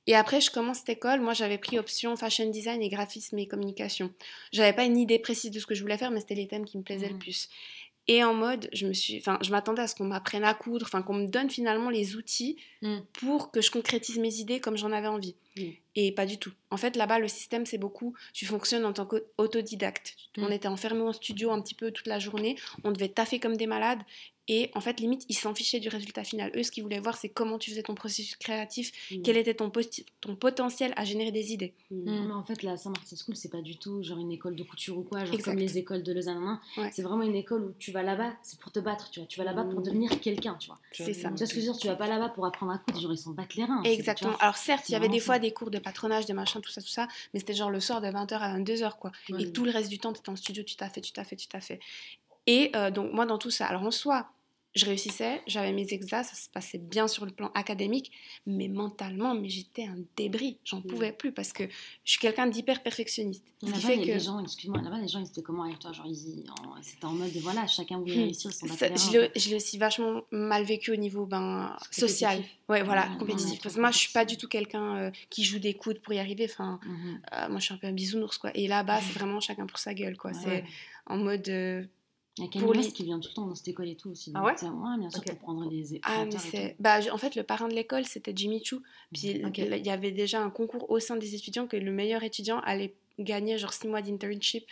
[SPEAKER 4] Et après, je commence cette école. Moi, j'avais pris option fashion design et graphisme et communication. J'avais pas une idée précise de ce que je voulais faire, mais c'était les thèmes qui me plaisaient le
[SPEAKER 2] Mhm.
[SPEAKER 4] plus. Et en mode, je me suis, enfin, je m'attendais à ce qu'on m'apprenne à coudre, enfin, qu'on me donne finalement les outils
[SPEAKER 3] Mm.
[SPEAKER 4] pour que je concrétise mes idées comme j'en avais envie.
[SPEAKER 1] Mm.
[SPEAKER 4] Et pas du tout. En fait, là-bas, le système, c'est beaucoup, tu fonctionnes en tant qu'autodidacte. On était enfermés en studio un petit peu toute la journée, on devait taffer comme des malades. Et en fait, limite, ils s'en fichaient du résultat final. Eux, ce qu'ils voulaient voir, c'est comment tu faisais ton processus créatif,
[SPEAKER 1] Mm.
[SPEAKER 4] quel était ton, potentiel à générer des idées.
[SPEAKER 1] Mm.
[SPEAKER 2] Mais en fait, la Saint-Martin School, c'est pas du tout genre une école de couture ou quoi, genre
[SPEAKER 4] Exact.
[SPEAKER 2] comme les écoles de Lausanne.
[SPEAKER 4] Ouais.
[SPEAKER 2] C'est vraiment une école où tu vas là-bas, c'est pour te battre, tu vois. Tu vas là-bas pour
[SPEAKER 1] Mm.
[SPEAKER 2] devenir quelqu'un, tu vois.
[SPEAKER 4] C'est ça.
[SPEAKER 2] Tu vois ce que je veux dire Tu vas pas là-bas pour apprendre à coudre, genre ils s'en battent les reins.
[SPEAKER 4] Exactement.
[SPEAKER 2] vois.
[SPEAKER 4] Alors certes, il y avait des fois
[SPEAKER 2] ça.
[SPEAKER 4] des cours de patronage, des machins, tout ça, tout ça, mais c'était genre le soir de 20h à 22h, quoi.
[SPEAKER 3] Ouais.
[SPEAKER 4] Et tout le reste du temps, tu étais en studio, tu t'as fait, tu t'as fait, tu t'as fait. Et euh, donc, moi, dans tout ça, alors en soi, je réussissais, j'avais mes exas, ça se passait bien sur le plan académique, mais mentalement, mais j'étais un débris, j'en
[SPEAKER 1] Mm.
[SPEAKER 4] pouvais plus parce que je suis quelqu'un d'hyper perfectionniste. Ce qui
[SPEAKER 2] Là-bas,
[SPEAKER 4] fait
[SPEAKER 2] les,
[SPEAKER 4] que
[SPEAKER 2] les gens, excuse-moi, là-bas, les gens, ils étaient comment avec toi? Genre, ils, en- c'était en mode, voilà, chacun voulait
[SPEAKER 4] Hmm.
[SPEAKER 2] réussir,
[SPEAKER 4] ça,
[SPEAKER 2] battaient les
[SPEAKER 4] je l'ai je l'ai aussi vachement mal vécu au niveau ben, social.
[SPEAKER 3] Compétitif.
[SPEAKER 4] Ouais, voilà,
[SPEAKER 2] Ouais,
[SPEAKER 4] compétitif. Parce que moi, je suis pas du tout quelqu'un euh, qui joue des coudes pour y arriver. Enfin,
[SPEAKER 2] Mhm.
[SPEAKER 4] euh, moi, je suis un peu un bisounours, quoi. Et là-bas, c'est vraiment chacun pour sa gueule, quoi.
[SPEAKER 2] Ouais.
[SPEAKER 4] C'est en mode. euh,
[SPEAKER 2] Il y a
[SPEAKER 4] les-
[SPEAKER 2] West qui vient tout le temps dans cette école et tout aussi.
[SPEAKER 3] Ah ouais
[SPEAKER 2] Ouais, bien sûr,
[SPEAKER 3] Ok.
[SPEAKER 2] pour prendre les
[SPEAKER 4] Ah, mais c'est. Bah, en fait, le parrain de l'école, c'était Jimmy Choo. Puis il y avait déjà un concours au sein des étudiants que le meilleur étudiant allait gagner genre six mois d'internship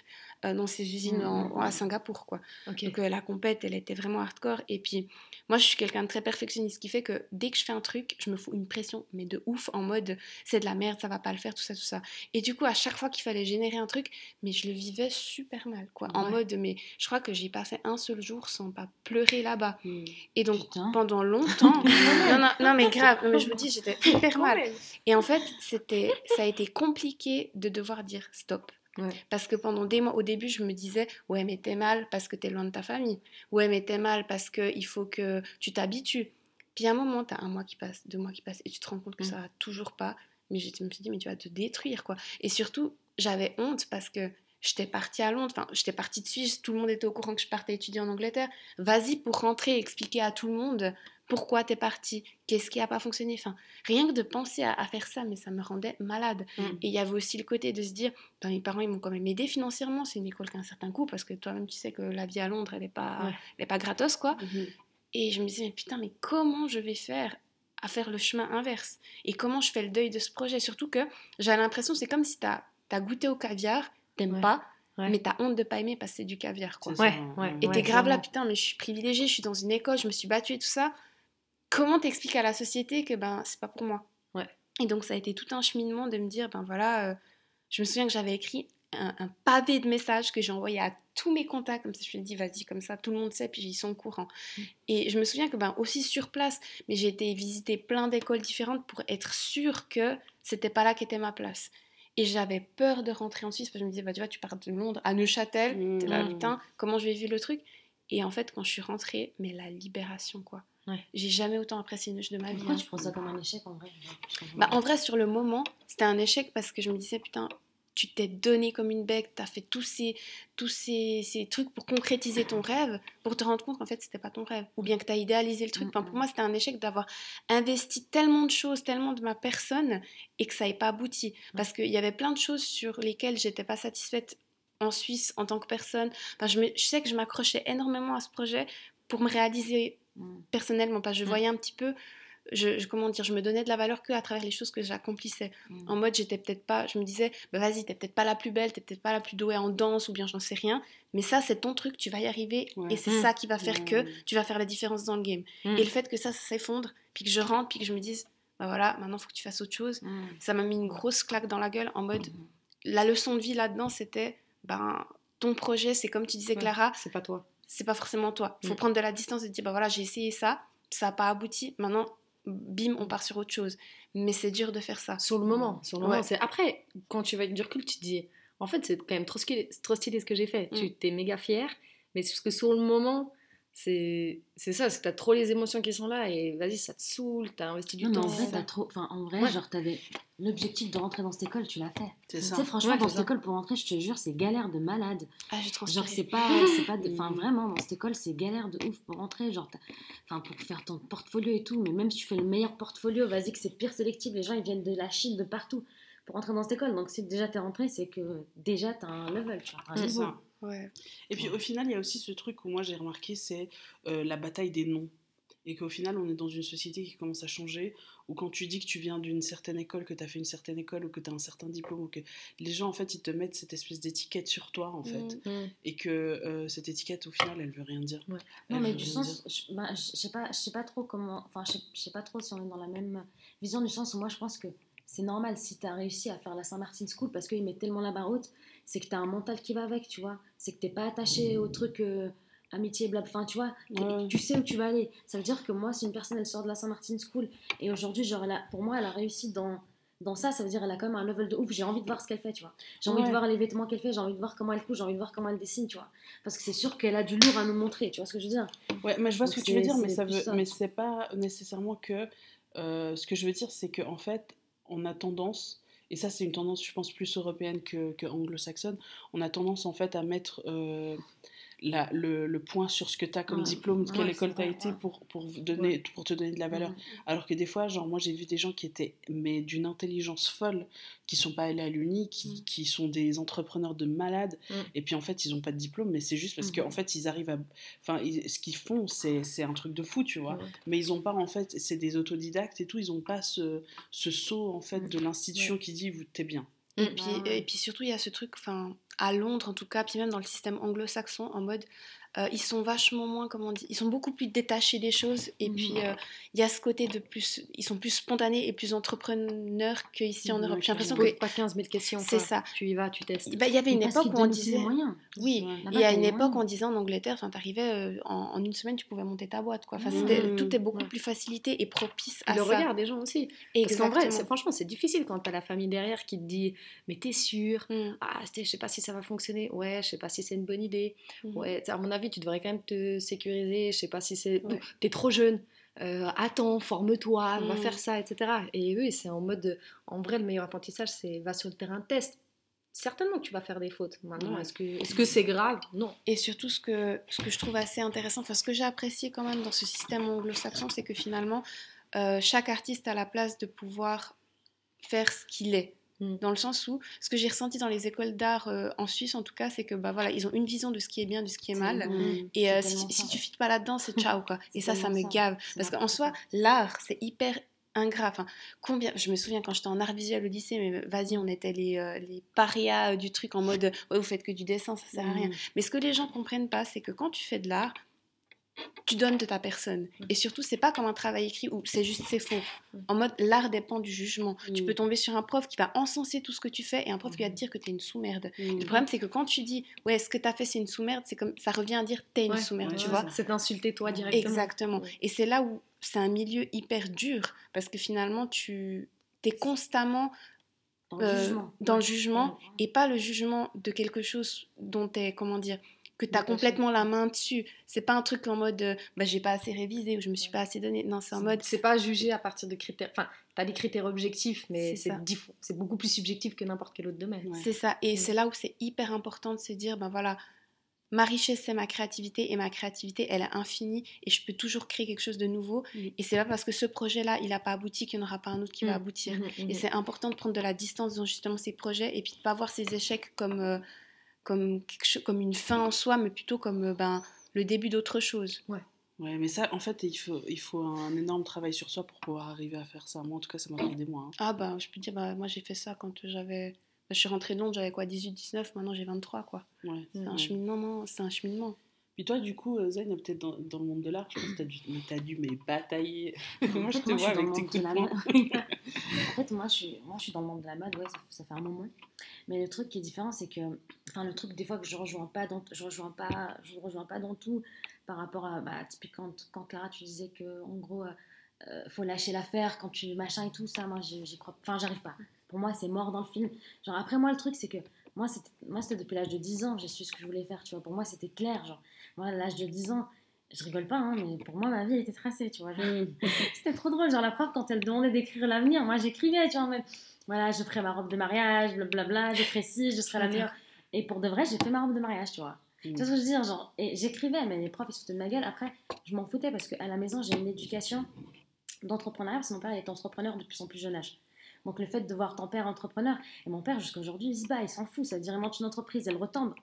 [SPEAKER 4] euh, dans ces usines
[SPEAKER 2] Mhm.
[SPEAKER 4] en- à Singapour, quoi. Donc euh, la compète, elle était vraiment hardcore. Et puis moi, je suis quelqu'un de très perfectionniste, ce qui fait que dès que je fais un truc, je me fous une pression, mais de ouf, en mode c'est de la merde, ça va pas le faire, tout ça, tout ça. Et du coup, à chaque fois qu'il fallait générer un truc, mais je le vivais super mal, quoi. En
[SPEAKER 3] Ouais.
[SPEAKER 4] mode, mais je crois que j'ai pas fait un seul jour sans pas pleurer là-bas.
[SPEAKER 1] Mm.
[SPEAKER 4] Et donc
[SPEAKER 2] Putain.
[SPEAKER 4] pendant longtemps, non, non, non, mais grave, non, mais je vous dis, j'étais hyper mal. Et en fait, c'était, ça a été compliqué de devoir dire stop.
[SPEAKER 3] Ouais.
[SPEAKER 4] Parce que pendant des mois, au début, je me disais, ouais, mais t'es mal parce que t'es loin de ta famille. Ouais, mais t'es mal parce qu'il faut que tu t'habitues. Puis à un moment, t'as un mois qui passe, deux mois qui passent, et tu te rends compte que
[SPEAKER 3] Mm.
[SPEAKER 4] ça va toujours pas. Mais je me suis dit, mais tu vas te détruire, quoi. Et surtout, j'avais honte parce que j'étais partie à Londres, enfin, j'étais partie de Suisse, tout le monde était au courant que je partais étudier en Angleterre. Vas-y pour rentrer, expliquer à tout le monde pourquoi t'es partie, qu'est-ce qui a pas fonctionné. Enfin, rien que de penser à, à faire ça, mais ça me rendait malade.
[SPEAKER 1] Mm.
[SPEAKER 4] Et il y avait aussi le côté de se dire, ben, mes parents, ils m'ont quand même aidé financièrement, c'est une école qui a un certain coût, parce que toi-même, tu sais que la vie à Londres, elle n'est pas,
[SPEAKER 3] Ouais.
[SPEAKER 4] elle est pas gratos, quoi.
[SPEAKER 1] Mhm.
[SPEAKER 4] Et je me disais, mais putain, mais comment je vais faire à faire le chemin inverse? Et comment je fais le deuil de ce projet? Surtout que j'ai l'impression, c'est comme si tu as, goûté au caviar, t'aimes
[SPEAKER 3] Ouais.
[SPEAKER 4] pas,
[SPEAKER 3] Ouais.
[SPEAKER 4] mais t'as honte de pas aimer parce que c'est du caviar, quoi.
[SPEAKER 1] C'est
[SPEAKER 3] Ouais.
[SPEAKER 4] Et
[SPEAKER 3] Ouais,
[SPEAKER 4] t'es grave là, putain, mais je suis privilégiée, je suis dans une école, je me suis battue et tout ça. Comment t'expliques à la société que ben c'est pas pour moi?
[SPEAKER 3] Ouais.
[SPEAKER 4] Et donc ça a été tout un cheminement de me dire, ben voilà, euh, je me souviens que j'avais écrit un, un pavé de messages que j'ai envoyé à tous mes contacts, comme ça je me dis, vas-y, comme ça, tout le monde sait, puis ils sont au courant.
[SPEAKER 3] Mm.
[SPEAKER 4] Et je me souviens que ben aussi sur place, mais j'ai été visiter plein d'écoles différentes pour être sûre que c'était pas là qu'était ma place. Et j'avais peur de rentrer en Suisse parce que je me disais, bah, tu vois, tu pars de Londres à Neuchâtel, t'es là, putain, comment je vais vivre le truc? Et en fait, quand je suis rentrée, mais la libération, quoi.
[SPEAKER 3] Ouais.
[SPEAKER 4] J'ai jamais autant apprécié une neige de ma vie.
[SPEAKER 2] Pourquoi
[SPEAKER 4] hein.
[SPEAKER 2] tu prends ça comme un échec en vrai?
[SPEAKER 4] Bah, en vrai, sur le moment, c'était un échec parce que je me disais, putain, tu t'es donné comme une bec, t'as fait tous ces, tous ces, ces trucs pour concrétiser ton rêve, pour te rendre compte qu'en fait, c'était pas ton rêve. Ou bien que t'as idéalisé le truc. Enfin, pour moi, c'était un échec d'avoir investi tellement de choses, tellement de ma personne, et que ça n'ait pas abouti. Parce qu'il y avait plein de choses sur lesquelles j'étais pas satisfaite en Suisse en tant que personne. Enfin, je, me- je sais que je m'accrochais énormément à ce projet pour me réaliser
[SPEAKER 2] Mm.
[SPEAKER 4] Personnellement, parce que je
[SPEAKER 3] Mm.
[SPEAKER 4] voyais un petit peu, je, je- comment dire, je me donnais de la valeur que à travers les choses que j'accomplissais.
[SPEAKER 2] Mm.
[SPEAKER 4] En mode, j'étais peut-être pas, je me disais, bah vas-y, t'es peut-être pas la plus belle, t'es peut-être pas la plus douée en danse ou bien j'en sais rien, mais ça c'est ton truc, tu vas y arriver
[SPEAKER 1] Ouais.
[SPEAKER 4] et c'est
[SPEAKER 3] Mm.
[SPEAKER 4] ça qui va faire que tu vas faire la différence dans le game.
[SPEAKER 3] Mm.
[SPEAKER 4] Et le fait que ça, ça s'effondre, puis que je rentre, puis que je me dise, bah voilà, maintenant faut que tu fasses autre chose,
[SPEAKER 2] Mm.
[SPEAKER 4] ça m'a mis une grosse claque dans la gueule en mode, la leçon de vie là-dedans c'était, ben ton projet, c'est comme tu disais
[SPEAKER 3] Ouais,
[SPEAKER 4] Clara,
[SPEAKER 3] C'est pas toi.
[SPEAKER 4] C'est pas forcément toi. Il faut
[SPEAKER 3] Mm.
[SPEAKER 4] prendre de la distance et te dire, bah voilà, j'ai essayé ça, ça n'a pas abouti, maintenant, bim, on part sur autre chose. Mais c'est dur de faire ça.
[SPEAKER 3] Sur le moment. Sur le
[SPEAKER 4] Ouais.
[SPEAKER 3] moment. C'est après, quand tu vas avec du recul, tu te dis, en fait, c'est quand même trop stylé, trop stylé ce que j'ai fait.
[SPEAKER 4] Mm.
[SPEAKER 3] Tu t'es méga fier, mais c'est parce que sur le moment, c'est c'est ça, c'est que t'as trop les émotions qui sont là et vas-y, ça te saoule, t'as investi du
[SPEAKER 2] Non, mais
[SPEAKER 3] temps.
[SPEAKER 2] en vrai,
[SPEAKER 3] ça.
[SPEAKER 2] t'as trop. Enfin, en vrai,
[SPEAKER 3] Ouais.
[SPEAKER 2] genre, t'avais l'objectif de rentrer dans cette école, tu l'as fait.
[SPEAKER 1] C'est
[SPEAKER 2] Tu sais, franchement,
[SPEAKER 3] Ouais,
[SPEAKER 2] dans cette
[SPEAKER 3] ça.
[SPEAKER 2] école, pour rentrer, je te jure, c'est galère de malade.
[SPEAKER 4] Ah, j'ai
[SPEAKER 2] Genre,
[SPEAKER 4] transpiré.
[SPEAKER 2] c'est pas. c'est pas de- Enfin, vraiment, dans cette école, c'est galère de ouf pour rentrer. Genre, t'as- enfin, pour faire ton portfolio et tout. Mais même si tu fais le meilleur portfolio, vas-y, que c'est pire sélectif, les gens, ils viennent de la Chine, de partout pour rentrer dans cette école. Donc, si déjà t'es rentré, c'est que déjà t'as un level, tu vois,
[SPEAKER 4] Ouais.
[SPEAKER 1] Et puis au final, il y a aussi ce truc où moi j'ai remarqué, c'est euh, la bataille des noms. Et qu'au final, on est dans une société qui commence à changer, où quand tu dis que tu viens d'une certaine école, que tu as fait une certaine école, ou que tu as un certain diplôme, ou que les gens, en fait, ils te mettent cette espèce d'étiquette sur toi, en fait.
[SPEAKER 4] Mm.
[SPEAKER 3] Mm.
[SPEAKER 1] Et que euh, cette étiquette, au final, elle veut rien dire.
[SPEAKER 3] Ouais.
[SPEAKER 2] Non, mais du sens, je, bah, je sais pas, je sais pas trop comment, enfin, je sais, je sais pas trop si on est dans la même vision du sens où moi je pense que c'est normal si tu as réussi à faire la Saint-Martin School parce qu'ils mettent tellement la barre haute, c'est que tu as un mental qui va avec, tu vois. C'est que t'es pas attaché au truc euh, amitié, blab, enfin, tu vois, tu sais où tu vas aller. Ça veut dire que moi, si une personne elle sort de la Saint-Martin School et aujourd'hui, genre, elle a- pour moi, elle a réussi dans. Dans ça, ça veut dire qu'elle a quand même un level de ouf. J'ai envie de voir ce qu'elle fait, tu vois. J'ai envie de voir les vêtements qu'elle fait, j'ai envie de voir comment elle couche, j'ai envie de voir comment elle dessine, tu vois. Parce que c'est sûr qu'elle a du lourd à nous montrer, tu vois ce que je veux dire.
[SPEAKER 1] Ouais, mais je vois ce que tu veux dire, mais ça veut,
[SPEAKER 2] ça.
[SPEAKER 1] mais c'est pas nécessairement que. euh, ce que je veux dire, c'est qu'en fait, on a tendance, et ça c'est une tendance, je pense, plus européenne que, que anglo-saxonne, on a tendance en fait à mettre euh, la- le, le point sur ce que tu as comme
[SPEAKER 2] Ouais.
[SPEAKER 1] diplôme, quelle
[SPEAKER 2] Ouais,
[SPEAKER 1] école tu as été
[SPEAKER 2] ouais.
[SPEAKER 1] pour, pour, donner, pour te donner de la valeur. Alors que des fois, genre, moi j'ai vu des gens qui étaient mais d'une intelligence folle, qui sont pas allés à l'uni, qui,
[SPEAKER 2] Mm.
[SPEAKER 1] qui sont des entrepreneurs de malades,
[SPEAKER 3] Mm.
[SPEAKER 1] et puis en fait ils ont pas de diplôme, mais c'est juste parce qu'en fait ils arrivent à. Enfin, ce qu'ils font, c'est c'est un truc de fou, tu vois. Mais ils ont pas en fait, c'est des autodidactes et tout, ils ont pas ce, ce saut en fait
[SPEAKER 2] Mm.
[SPEAKER 1] de l'institution qui dit vous t'es bien.
[SPEAKER 4] Et, puis, et puis surtout, il y a ce truc, enfin, à Londres en tout cas, puis même dans le système anglo-saxon, en mode euh, ils sont vachement moins, comment on dit, ils sont beaucoup plus détachés des choses. Et mmh. puis, euh, il y a ce côté de plus, ils sont plus spontanés et plus entrepreneurs qu'ici en Europe. J'ai l'impression que.
[SPEAKER 3] Pas 15 000 questions.
[SPEAKER 4] C'est ça.
[SPEAKER 3] Tu y vas, tu testes.
[SPEAKER 4] Bah, il y avait une époque où on disait. Oui, il y a une époque où on disait en Angleterre, tu arrivais euh, en, une semaine, tu pouvais monter ta boîte. Quoi. Enfin, mmh. Tout est beaucoup plus facilité et propice à
[SPEAKER 3] le
[SPEAKER 4] ça.
[SPEAKER 3] Le regard des gens aussi. Exactement. Parce qu'en vrai, franchement, c'est difficile quand tu as la famille derrière qui te dit Mais t'es sûr? Mmh. Ah, je sais pas si ça va fonctionner. Ouais, je sais pas si c'est une bonne idée. Ouais, à mon avis, tu devrais quand même te sécuriser, je sais pas si c'est. T'es trop jeune. Euh, attends, forme-toi, va faire mm. ça, etc. Et eux, c'est en mode. En vrai, le meilleur apprentissage, c'est va sur le terrain, test. Certainement que tu vas faire des fautes. Maintenant, est-ce que est-ce que c'est grave? Non.
[SPEAKER 4] Et surtout, ce que, ce que je trouve assez intéressant, enfin, ce que j'ai apprécié quand même dans ce système anglo-saxon, c'est que finalement, euh, chaque artiste a la place de pouvoir faire ce qu'il est. Mm. Dans le sens où, ce que j'ai ressenti dans les écoles d'art euh, en Suisse, en tout cas, c'est que bah, voilà, ils ont une vision de ce qui est bien, de ce qui est mal. et euh, si, si, tu fites pas là-dedans, c'est ciao. Quoi. Et ça, ça me gave. Parce qu'en soi, l'art, c'est hyper ingrat. Enfin, combien Je me souviens quand j'étais en art visuel au lycée, mais vas-y, on était les, euh, les parias du truc en mode ouais, vous faites que du dessin, ça sert à rien. Mm. Mais ce que les gens comprennent pas, c'est que quand tu fais de l'art, tu donnes de ta personne. Mm. Et surtout, c'est pas comme un travail écrit où c'est juste c'est faux. Mm. En mode, l'art dépend du jugement. Tu mm. peux tomber sur un prof qui va encenser tout ce que tu fais et un prof qui va te dire que tu es une sous-merde. Le problème, c'est que quand tu dis, ouais, ce que tu as fait, c'est une sous-merde, c'est comme ça revient à dire, t'es une sous-merde, tu vois.
[SPEAKER 3] C'est insulter toi directement.
[SPEAKER 4] Exactement. Et c'est là où c'est un milieu hyper dur parce que finalement, tu es constamment dans le euh, jugement, dans le jugement et pas le jugement de quelque chose dont tu es, comment dire, que tu as complètement la main dessus. C'est pas un truc en mode euh, bah, j'ai pas assez révisé ou je me suis pas assez donné. Non, c'est en mode.
[SPEAKER 3] C'est pas jugé à partir de critères. Enfin, tu as des critères objectifs, mais c'est beaucoup plus subjectif que n'importe quel autre domaine.
[SPEAKER 4] C'est ça. Et c'est là où c'est hyper important de se dire ben voilà, ma richesse c'est ma créativité et ma créativité elle est infinie et je peux toujours créer quelque chose de nouveau. Et c'est pas parce que ce projet-là il n'a pas abouti qu'il n'y en aura pas un autre qui va mm. aboutir. Mm, mm, et c'est important de prendre de la distance dans justement ces projets et puis de pas voir ces échecs comme. Euh, comme, quelque comme une fin en soi, mais plutôt comme euh, ben, le début d'autre chose.
[SPEAKER 1] Ouais. Ouais, mais ça, en fait, il faut, il faut un énorme travail sur soi pour pouvoir arriver à faire ça. Moi, en tout cas, ça m'a pris des mois. Hein.
[SPEAKER 4] Ah, bah, je peux dire, bah, moi, j'ai fait ça quand j'avais. Bah, je suis rentrée de Londres, j'avais quoi, 18, 19, maintenant j'ai 23, quoi. Ouais, c'est un cheminement, non, c'est un cheminement.
[SPEAKER 1] Puis toi, du coup, euh, Zayn, peut-être dans, dans, le monde de l'art, je pense que tu as dû, mais, as dû mais batailler. moi, je te vois avec tes coups de
[SPEAKER 2] En fait, moi je, suis, moi, je suis dans le monde de la mode, ouais, ça, ça, fait un moment. Mais le truc qui est différent, c'est que, enfin, le truc des fois que je rejoins pas dans, je rejoins pas, je rejoins pas dans tout par rapport à, bah, typiquement quand, quand Clara, tu disais que, en gros, euh, euh, faut lâcher l'affaire quand tu machin et tout ça, moi, j'y crois, enfin, j'arrive pas. Pour moi, c'est mort dans le film. Genre, après, moi, le truc, c'est que, moi, c'était depuis l'âge de 10 ans, j'ai su ce que je voulais faire, tu vois. Pour moi, c'était clair, genre, moi, à l'âge de 10 ans, je rigole pas, hein, mais pour moi, ma vie était tracée, tu vois. Mm. C'était trop drôle. Genre, la prof, quand elle demandait d'écrire l'avenir, moi, j'écrivais, tu vois, en voilà, je ferai ma robe de mariage, blablabla, je ferai ci, je serai la meilleure. Et pour de vrai, j'ai fait ma robe de mariage, tu vois. Mm. Tu vois ce que je veux dire genre, Et j'écrivais, mais les profs, ils se foutaient de ma gueule. Après, je m'en foutais parce qu'à la maison, j'ai une éducation d'entrepreneuriat parce que mon père est entrepreneur depuis son plus jeune âge. Donc le fait de voir ton père entrepreneur, et mon père jusqu'à aujourd'hui, il se bat, il s'en fout, ça veut dire il monte une entreprise, elle retombe,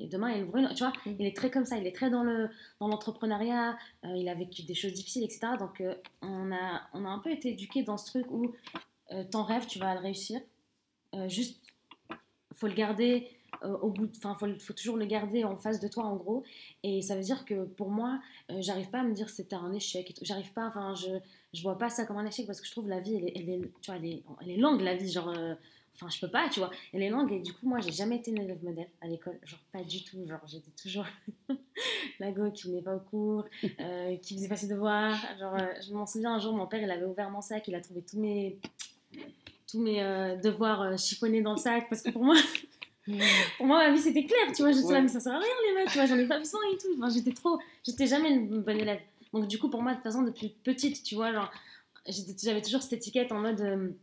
[SPEAKER 2] et demain, il brûle. Tu vois, mm. il est très comme ça. Il est très dans le dans l'entrepreneuriat. Euh, il a vécu des choses difficiles, etc. Donc, euh, on, a, on a un peu été éduqué dans ce truc où euh, ton rêve, tu vas le réussir. juste, faut le garder au bout. Enfin, faut, faut toujours le garder en face de toi, en gros. Et ça veut dire que pour moi, j'arrive pas à me dire c'était un échec. J'arrive pas. Enfin, je je vois pas ça comme un échec parce que je trouve la vie, elle est, elle est tu vois, elle est, elle est longue, la vie. Genre Enfin, je peux pas, tu vois. Et les langues, et du coup, moi, j'ai jamais été une élève modèle à l'école. Genre, pas du tout. Genre, j'étais toujours la go qui venait pas au cours, euh, qui faisait pas ses devoirs. Genre, euh, je m'en souviens un jour, mon père, il avait ouvert mon sac, il a trouvé tous mes, tous mes euh, devoirs chiffonnés dans le sac. Parce que pour moi, pour moi, ma vie, c'était clair, tu vois. J'étais là, mais ça sert à rien, les mecs, tu vois, j'en ai pas besoin et tout. Enfin, j'étais trop. J'étais jamais une bonne élève. Donc, du coup, pour moi, de toute façon, depuis petite, tu vois, genre, j'avais toujours cette étiquette en mode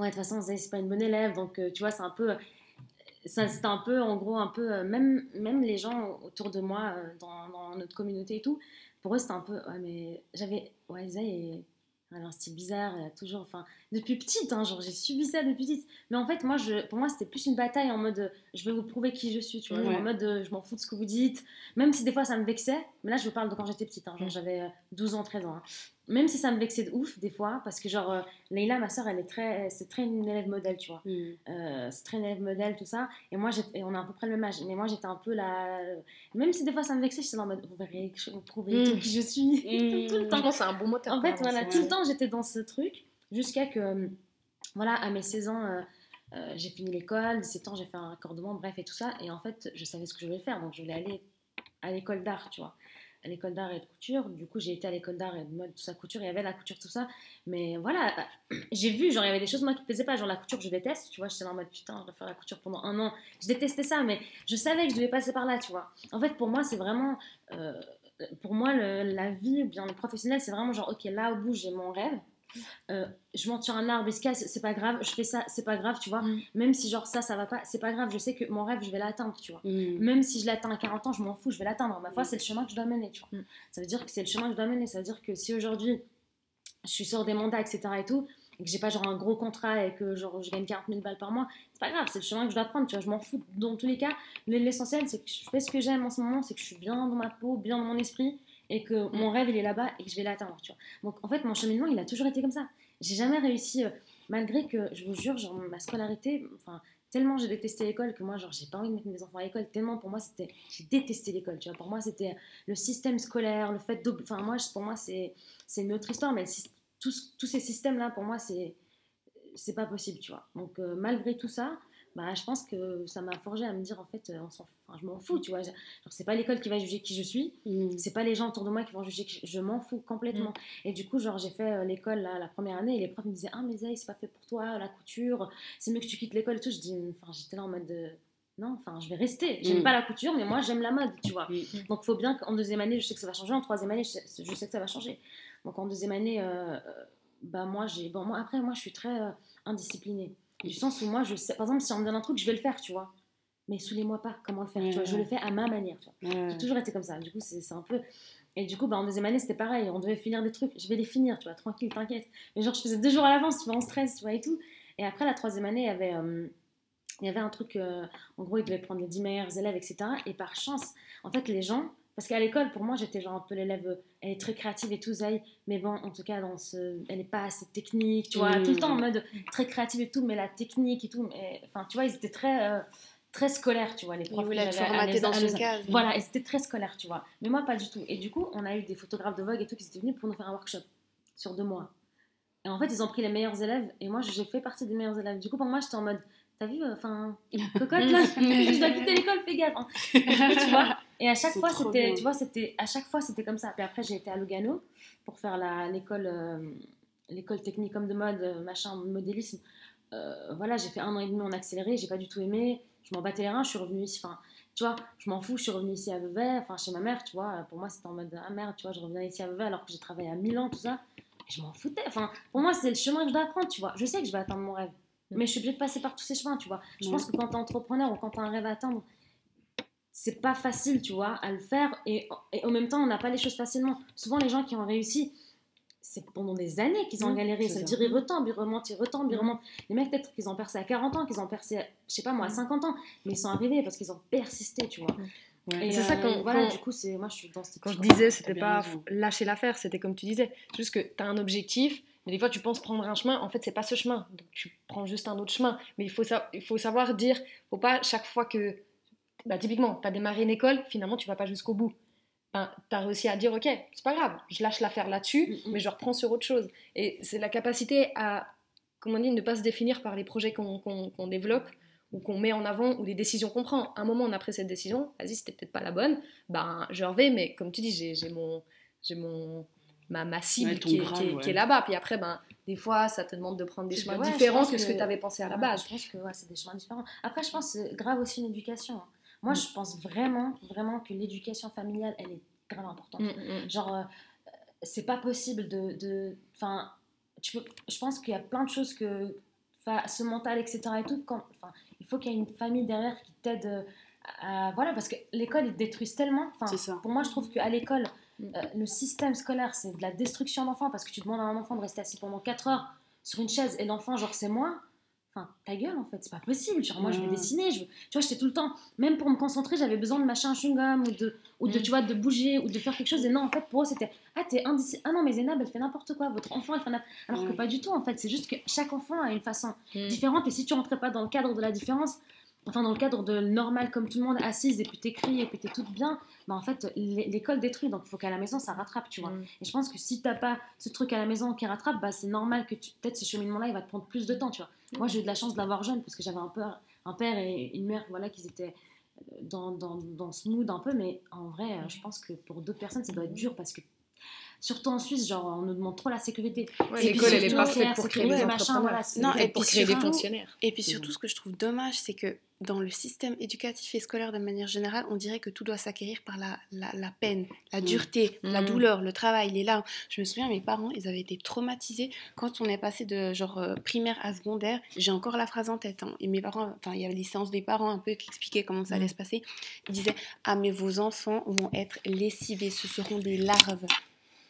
[SPEAKER 2] ouais, de toute façon, c'est pas une bonne élève, donc euh, tu vois, c'est un peu. C'est un peu, en gros, un peu. Euh, même, même les gens autour de moi, euh, dans, dans, notre communauté et tout, pour eux, c'était un peu. Ouais, mais j'avais. Ouais, Zay, elle a un style bizarre, elle a toujours. Enfin, depuis petite, hein, genre, j'ai subi ça depuis petite. Mais en fait, moi, je, pour moi, c'était plus une bataille en mode. Je vais vous prouver qui je suis, tu vois. En mode, je m'en fous de ce que vous dites. Même si des fois, ça me vexait. Mais là, je vous parle de quand j'étais petite, hein, genre, j'avais 12 ans, 13 ans. Hein. Même si ça me vexait de ouf des fois, parce que genre, euh, Leïla, ma soeur, elle est très, c'est très une élève modèle, tu vois.
[SPEAKER 1] Mm.
[SPEAKER 2] Euh, c'est très une élève modèle, tout ça. Et moi, et on a à peu près le même âge. Mais moi, j'étais un peu la. Même si des fois ça me vexait, j'étais en mode, vous verrez, je vais vous prouver
[SPEAKER 3] Mm.
[SPEAKER 2] qui je suis.
[SPEAKER 1] Mm.
[SPEAKER 2] tout le temps.
[SPEAKER 3] C'est un bon moteur.
[SPEAKER 2] En fait, voilà, tout le temps, j'étais dans ce truc, jusqu'à que, euh, voilà, à mes 16 ans, euh, j'ai fini l'école, 17 ans, j'ai fait un raccordement, bref, et tout ça. Et en fait, je savais ce que je voulais faire, donc je voulais aller à l'école d'art, tu vois. À l'école d'art et de couture. Du coup, j'ai été à l'école d'art et de mode, tout ça, couture. Il y avait la couture, tout ça. Mais voilà, j'ai vu, genre, il y avait des choses, moi, qui me plaisaient pas. Genre, la couture, je déteste, tu vois. J'étais là en mode, putain, je vais faire la couture pendant un an. Je détestais ça, mais je savais que je devais passer par là, tu vois. En fait, pour moi, c'est vraiment. euh, pour moi, la vie, bien le professionnel, c'est vraiment genre, ok, là au bout, j'ai mon rêve. Euh, je monte sur un arbre, il se casse, c'est pas grave. Je fais ça, c'est pas grave, tu vois.
[SPEAKER 3] Mm.
[SPEAKER 2] Même si, genre, ça, ça va pas, c'est pas grave. Je sais que mon rêve, je vais l'atteindre, tu vois.
[SPEAKER 1] Mm.
[SPEAKER 2] Même si je l'atteins à 40 ans, je m'en fous, je vais l'atteindre. Ma foi, c'est le chemin que je dois mener, tu vois.
[SPEAKER 3] Mm.
[SPEAKER 2] Ça veut dire que c'est le chemin que je dois mener. Ça veut dire que si aujourd'hui, je suis sur des mandats, etc. et tout, et que j'ai pas genre un gros contrat et que genre je gagne 40 000 balles par mois, c'est pas grave, c'est le chemin que je dois prendre, tu vois. Je m'en fous. Dans tous les cas, l'essentiel, c'est que je fais ce que j'aime en ce moment, c'est que je suis bien dans ma peau, bien dans mon esprit, et que mon rêve, il est là-bas et que je vais l'atteindre, tu vois. Donc en fait, mon cheminement, il a toujours été comme ça. J'ai jamais réussi, euh, malgré que, je vous jure, genre ma scolarité, enfin, tellement j'ai détesté l'école que moi, genre, j'ai pas envie de mettre mes enfants à l'école, tellement pour moi, c'était, j'ai détesté l'école, tu vois. Pour moi, c'était le système scolaire, le fait d'ob- enfin, moi, pour moi, c'est, c'est une autre histoire, mais tous, tous ces systèmes-là, pour moi, c'est, c'est pas possible, tu vois. Donc, euh, malgré tout ça, bah, je pense que ça m'a forgé à me dire, en fait, euh, on s'en- enfin, je m'en fous, tu vois. Genre, c'est pas l'école qui va juger qui je suis,
[SPEAKER 1] Mm.
[SPEAKER 2] c'est pas les gens autour de moi qui vont juger, que je, je m'en fous complètement. Et du coup, genre, j'ai fait euh, l'école là, la première année et les profs me disaient Ah, mais Zay, c'est pas fait pour toi, la couture, c'est mieux que tu quittes l'école et tout. Je dis, enfin, j'étais là en mode de, Non, enfin, je vais rester. J'aime
[SPEAKER 1] Mm.
[SPEAKER 2] pas la couture, mais moi, j'aime la mode, tu vois.
[SPEAKER 1] Mm.
[SPEAKER 2] Donc, faut bien qu'en deuxième année, je sais que ça va changer. En troisième année, je sais, je sais que ça va changer. Donc, en deuxième année, euh, euh, bah, moi, j'ai. Bon, moi, après, moi, je suis très euh, indisciplinée. Du sens où moi, je sais. Par exemple, si on me donne un truc, je vais le faire, tu vois. Mais saoulez-moi pas comment le faire, tu vois. Je le fais à ma manière, tu vois. J'ai toujours été comme ça. Du coup, c'est c'est un peu. Et du coup, bah, en deuxième année, c'était pareil. On devait finir des trucs. Je vais les finir, tu vois, tranquille, t'inquiète. Mais genre, je faisais deux jours à l'avance, tu vois, en stress, tu vois, et tout. Et après, la troisième année, il y avait, euh, il y avait un truc. euh, en gros, ils devaient prendre les 10 meilleurs élèves, etc. Et par chance, en fait, les gens. Parce qu'à l'école, pour moi, j'étais genre un peu l'élève. euh, Elle est très créative et tout, Zay. Mais bon, en tout cas, dans ce, elle est pas assez technique, tu vois.
[SPEAKER 1] Mm.
[SPEAKER 2] Tout le temps en mode très créative et tout, mais la technique et tout. Mais, enfin, tu vois, ils étaient très. euh, très scolaires, tu vois, les profs.
[SPEAKER 4] formaté
[SPEAKER 2] les-
[SPEAKER 4] dans
[SPEAKER 2] les-
[SPEAKER 4] case.
[SPEAKER 2] voilà, et c'était très scolaire, tu vois. Mais moi, pas du tout. Et du coup, on a eu des photographes de Vogue et tout qui étaient venus pour nous faire un workshop sur deux mois. Et en fait, ils ont pris les meilleurs élèves et moi, j'ai fait partie des meilleurs élèves. Du coup, pour moi, j'étais en mode, t'as vu, euh, enfin, cocotte là, tu dois quitter l'école, fais gaffe. hein. Et du coup, tu vois, et à chaque fois, c'était, tu vois, c'était, à chaque fois, c'était comme ça. Puis après, j'ai été à Lugano pour faire l'école, euh, l'école technique comme de mode, euh, machin, modélisme. Euh, voilà, j'ai fait un an et demi en accéléré, j'ai pas du tout aimé. Je m'en battais les reins, je suis revenue ici. Enfin, tu vois, je m'en fous, je suis revenue ici à Vevey, enfin chez ma mère, tu vois. Pour moi, c'était en mode ah merde, tu vois, je reviens ici à Vevey alors que j'ai travaillé à Milan, tout ça. Et je m'en foutais. Enfin, pour moi, c'est le chemin que je dois prendre, tu vois. Je sais que je vais atteindre mon rêve, mais je suis obligée de passer par tous ces chemins, tu vois. Je pense que quand t'es entrepreneur ou quand t'as un rêve à atteindre, c'est pas facile, tu vois, à le faire. Et, et en même temps, on n'a pas les choses facilement. Souvent, les gens qui ont réussi, c'est pendant des années qu'ils ont
[SPEAKER 1] Mmh,
[SPEAKER 2] galéré. Ça veut dire, ils retombent, ils remontent, ils retombent, ils
[SPEAKER 3] Mmh.
[SPEAKER 2] remontent. Les mecs, peut-être qu'ils ont percé à 40 ans, qu'ils ont percé, à, je sais pas moi, à
[SPEAKER 3] Mmh.
[SPEAKER 2] 50 ans, mais ils sont arrivés parce qu'ils ont persisté, tu vois.
[SPEAKER 1] Ouais.
[SPEAKER 2] Et
[SPEAKER 3] C'est ça,
[SPEAKER 2] euh,
[SPEAKER 3] quand-
[SPEAKER 2] voilà,
[SPEAKER 3] quand-
[SPEAKER 2] du coup, c'est moi, je suis dans cette
[SPEAKER 3] Quand je disais, c'était pas
[SPEAKER 1] raison.
[SPEAKER 3] lâcher l'affaire, c'était comme tu disais. Juste que tu as un objectif, mais des fois tu penses prendre un chemin, en fait c'est pas ce chemin. Donc tu prends juste un autre chemin. Mais il faut, sa- il faut savoir dire, faut pas chaque fois que. Bah, typiquement, tu as démarré une école, finalement tu vas pas jusqu'au bout. Ben, tu as réussi à dire, ok, c'est pas grave, je lâche l'affaire là-dessus,
[SPEAKER 2] Mm, mm.
[SPEAKER 3] mais je reprends sur autre chose. Et c'est la capacité à, comment on dit, ne pas se définir par les projets qu'on développe ou qu'on met en avant ou les décisions qu'on prend. À un moment, on a pris cette décision, vas-y, c'était peut-être pas la bonne, ben je revais, mais comme tu dis, j'ai mon, j'ai mon, ma, ma cible
[SPEAKER 1] Ouais,
[SPEAKER 3] qui, est,
[SPEAKER 1] Graal,
[SPEAKER 3] qui est-
[SPEAKER 1] ouais.
[SPEAKER 3] qui est là-bas. Puis après, ben, des fois, ça te demande de prendre des chemins différents que ce que tu avais pensé à la base.
[SPEAKER 2] Je pense que c'est des chemins différents. Après, je pense que c'est grave aussi une éducation. hein. Moi, je pense vraiment, vraiment que l'éducation familiale, elle est grave importante.
[SPEAKER 3] Mm, mm, mm.
[SPEAKER 2] Genre, euh, c'est pas possible de. Enfin, peux, je pense qu'il y a plein de choses que. Ce mental, etc. et tout, quand, il faut qu'il y ait une famille derrière qui t'aide euh. Voilà, parce que l'école, ils détruisent tellement. Enfin. Pour moi, je trouve qu'à l'école,
[SPEAKER 3] Mm.
[SPEAKER 2] euh, le système scolaire, c'est de la destruction d'enfants parce que tu demandes à un enfant de rester assis pendant 4 heures sur une chaise et l'enfant, genre, c'est moi. Enfin, ta gueule en fait, c'est pas possible. Genre, moi je veux
[SPEAKER 1] Ouais.
[SPEAKER 2] dessiner, je veux... tu vois, j'étais tout le temps, même pour me concentrer, j'avais besoin de machin chewing-gum ou de, ou de,
[SPEAKER 3] Mm.
[SPEAKER 2] tu vois, de bouger ou de faire quelque chose. Et non, en fait, pour eux, c'était Ah, t'es indécis. Ah non, mais Zénab, elle fait n'importe quoi. Votre enfant, elle fait n'importe Alors que pas du tout, en fait. C'est juste que chaque enfant a une façon
[SPEAKER 3] Mm.
[SPEAKER 2] différente. Et si tu rentrais pas dans le cadre de la différence, enfin, dans le cadre de normal, comme tout le monde, assise, et puis t'écris, et puis t'es toute bien, bah en fait, l'é- l'école détruit. Donc, il faut qu'à la maison, ça rattrape, tu vois.
[SPEAKER 3] Mm.
[SPEAKER 2] Et je pense que si t'as pas ce truc à la maison qui rattrape, bah c'est normal que tu... peut-être ce cheminement-là, il va te prendre plus de temps, tu vois. Moi, j'ai eu de la chance de l'avoir jeune parce que j'avais un, peu, un père et une mère, voilà, qui étaient dans, dans, dans ce mood un peu, mais en vrai, euh, je pense que pour d'autres personnes, ça doit être dur parce que. Surtout en Suisse, genre, on nous demande trop la sécurité.
[SPEAKER 3] Ouais, L'école, elle est pas faite pour créer des
[SPEAKER 2] machin,
[SPEAKER 3] entrepreneurs.
[SPEAKER 2] voilà, c'est
[SPEAKER 4] Non, et
[SPEAKER 3] pour créer des fonctionnaires.
[SPEAKER 4] Et puis surtout,
[SPEAKER 2] bon.
[SPEAKER 4] ce que je trouve dommage, c'est que dans le système éducatif et scolaire de manière générale, on dirait que tout doit s'acquérir par la, la, la peine, la
[SPEAKER 1] Mm.
[SPEAKER 4] dureté, la
[SPEAKER 3] Mm.
[SPEAKER 4] douleur, le travail, les larmes. Je me souviens, mes parents, ils avaient été traumatisés quand on est passé de genre euh, primaire à secondaire. J'ai encore la phrase en tête. hein. Et mes parents, enfin, il y avait des séances des parents un peu qui expliquaient comment ça allait
[SPEAKER 3] Mm.
[SPEAKER 4] se passer. Ils disaient Ah, mais vos enfants vont être lessivés, ce seront des larves.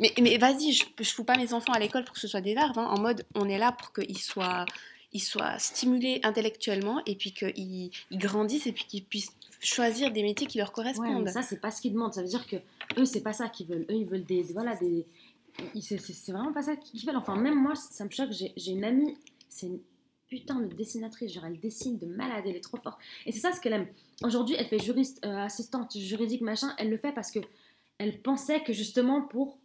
[SPEAKER 4] Mais, mais vas-y, je ne fous pas mes enfants à l'école pour que ce soit des larves. hein. En mode, on est là pour qu'ils soient, ils soient stimulés intellectuellement et puis qu'ils ils grandissent et puis qu'ils puissent choisir des métiers qui leur
[SPEAKER 2] Ouais,
[SPEAKER 4] correspondent.
[SPEAKER 2] mais ça, c'est pas ce qu'ils demandent. Ça veut dire que eux, c'est pas ça qu'ils veulent. Eux, ils veulent des. voilà, des. C'est vraiment pas ça qu'ils veulent. Enfin, même moi, ça me choque. J'ai une amie, c'est une putain de dessinatrice. Genre, elle dessine de malade, elle est trop forte. Et c'est ça ce qu'elle aime. Aujourd'hui, elle fait juriste, euh, assistante juridique, machin. Elle le fait parce que elle pensait que justement, pour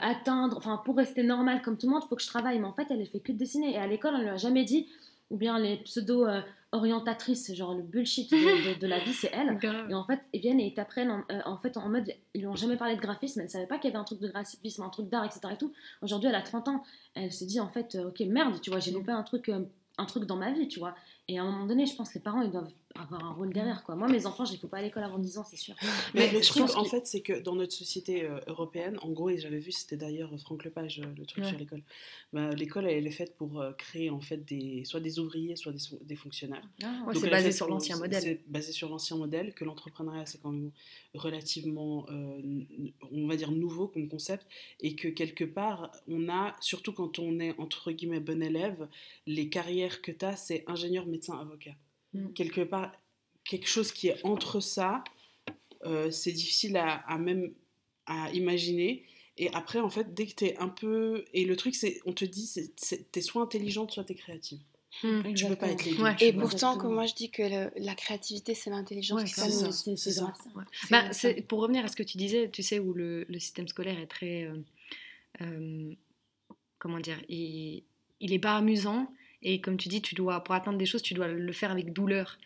[SPEAKER 2] atteindre, enfin, pour rester normale comme tout le monde, il faut que je travaille. Mais en fait, elle, elle fait que de dessiner. Et à l'école, on ne lui a jamais dit, ou bien les pseudo-orientatrices, genre le bullshit de, de- de la vie, c'est elle. Et en fait, ils viennent et ils t'apprennent en, euh, en fait en mode, ils lui ont jamais parlé de graphisme, elle ne savait pas qu'il y avait un truc de graphisme, un truc d'art, etc. Et tout. Aujourd'hui, elle a 30 ans, elle se dit en fait, euh, ok, merde, tu vois, j'ai loupé un truc, euh, un truc dans ma vie, tu vois. Et à un moment donné, je pense que les parents, ils doivent avoir un rôle derrière, quoi. Moi, mes enfants, je les fais pas à l'école avant 10 ans, c'est sûr.
[SPEAKER 1] Mais
[SPEAKER 2] Mais
[SPEAKER 1] le truc, en fait, c'est que dans notre société euh, européenne, en gros, et j'avais vu, c'était d'ailleurs Franck Lepage, euh, le truc
[SPEAKER 3] Ouais.
[SPEAKER 1] sur l'école. Bah, l'école, elle est faite pour euh, créer en fait des, soit des ouvriers, soit des, des fonctionnaires.
[SPEAKER 3] Ouais,
[SPEAKER 1] Donc,
[SPEAKER 3] c'est basé sur l'ancien modèle.
[SPEAKER 1] C'est basé sur l'ancien modèle, que l'entrepreneuriat, c'est quand même relativement, euh, on va dire, nouveau comme concept, et que quelque part, on a, surtout quand on est, entre guillemets, bon élève, les carrières que tu as, c'est ingénieur, médecin, avocat.
[SPEAKER 3] Mm.
[SPEAKER 1] Quelque part, quelque chose qui est entre ça, euh, c'est difficile à, à même à imaginer. Et après, en fait, dès que tu es un peu... Et le truc, c'est, on te dit, c'est, t'es soit intelligente, soit t'es créative.
[SPEAKER 3] Hmm.
[SPEAKER 1] Tu peux pas être les.
[SPEAKER 3] Ouais.
[SPEAKER 4] Et pourtant, comme moi je dis que le- la créativité, c'est l'intelligence
[SPEAKER 3] Ouais,
[SPEAKER 4] qui
[SPEAKER 3] c'est
[SPEAKER 1] ça.
[SPEAKER 4] s'amuse.
[SPEAKER 2] C'est
[SPEAKER 1] c'est ça.
[SPEAKER 3] Ouais. Bah, pour revenir à ce que tu disais, tu sais, où le, le système scolaire est très. euh, euh, comment dire Il il est pas amusant. Et comme tu dis, tu dois, pour atteindre des choses, tu dois le faire avec douleur.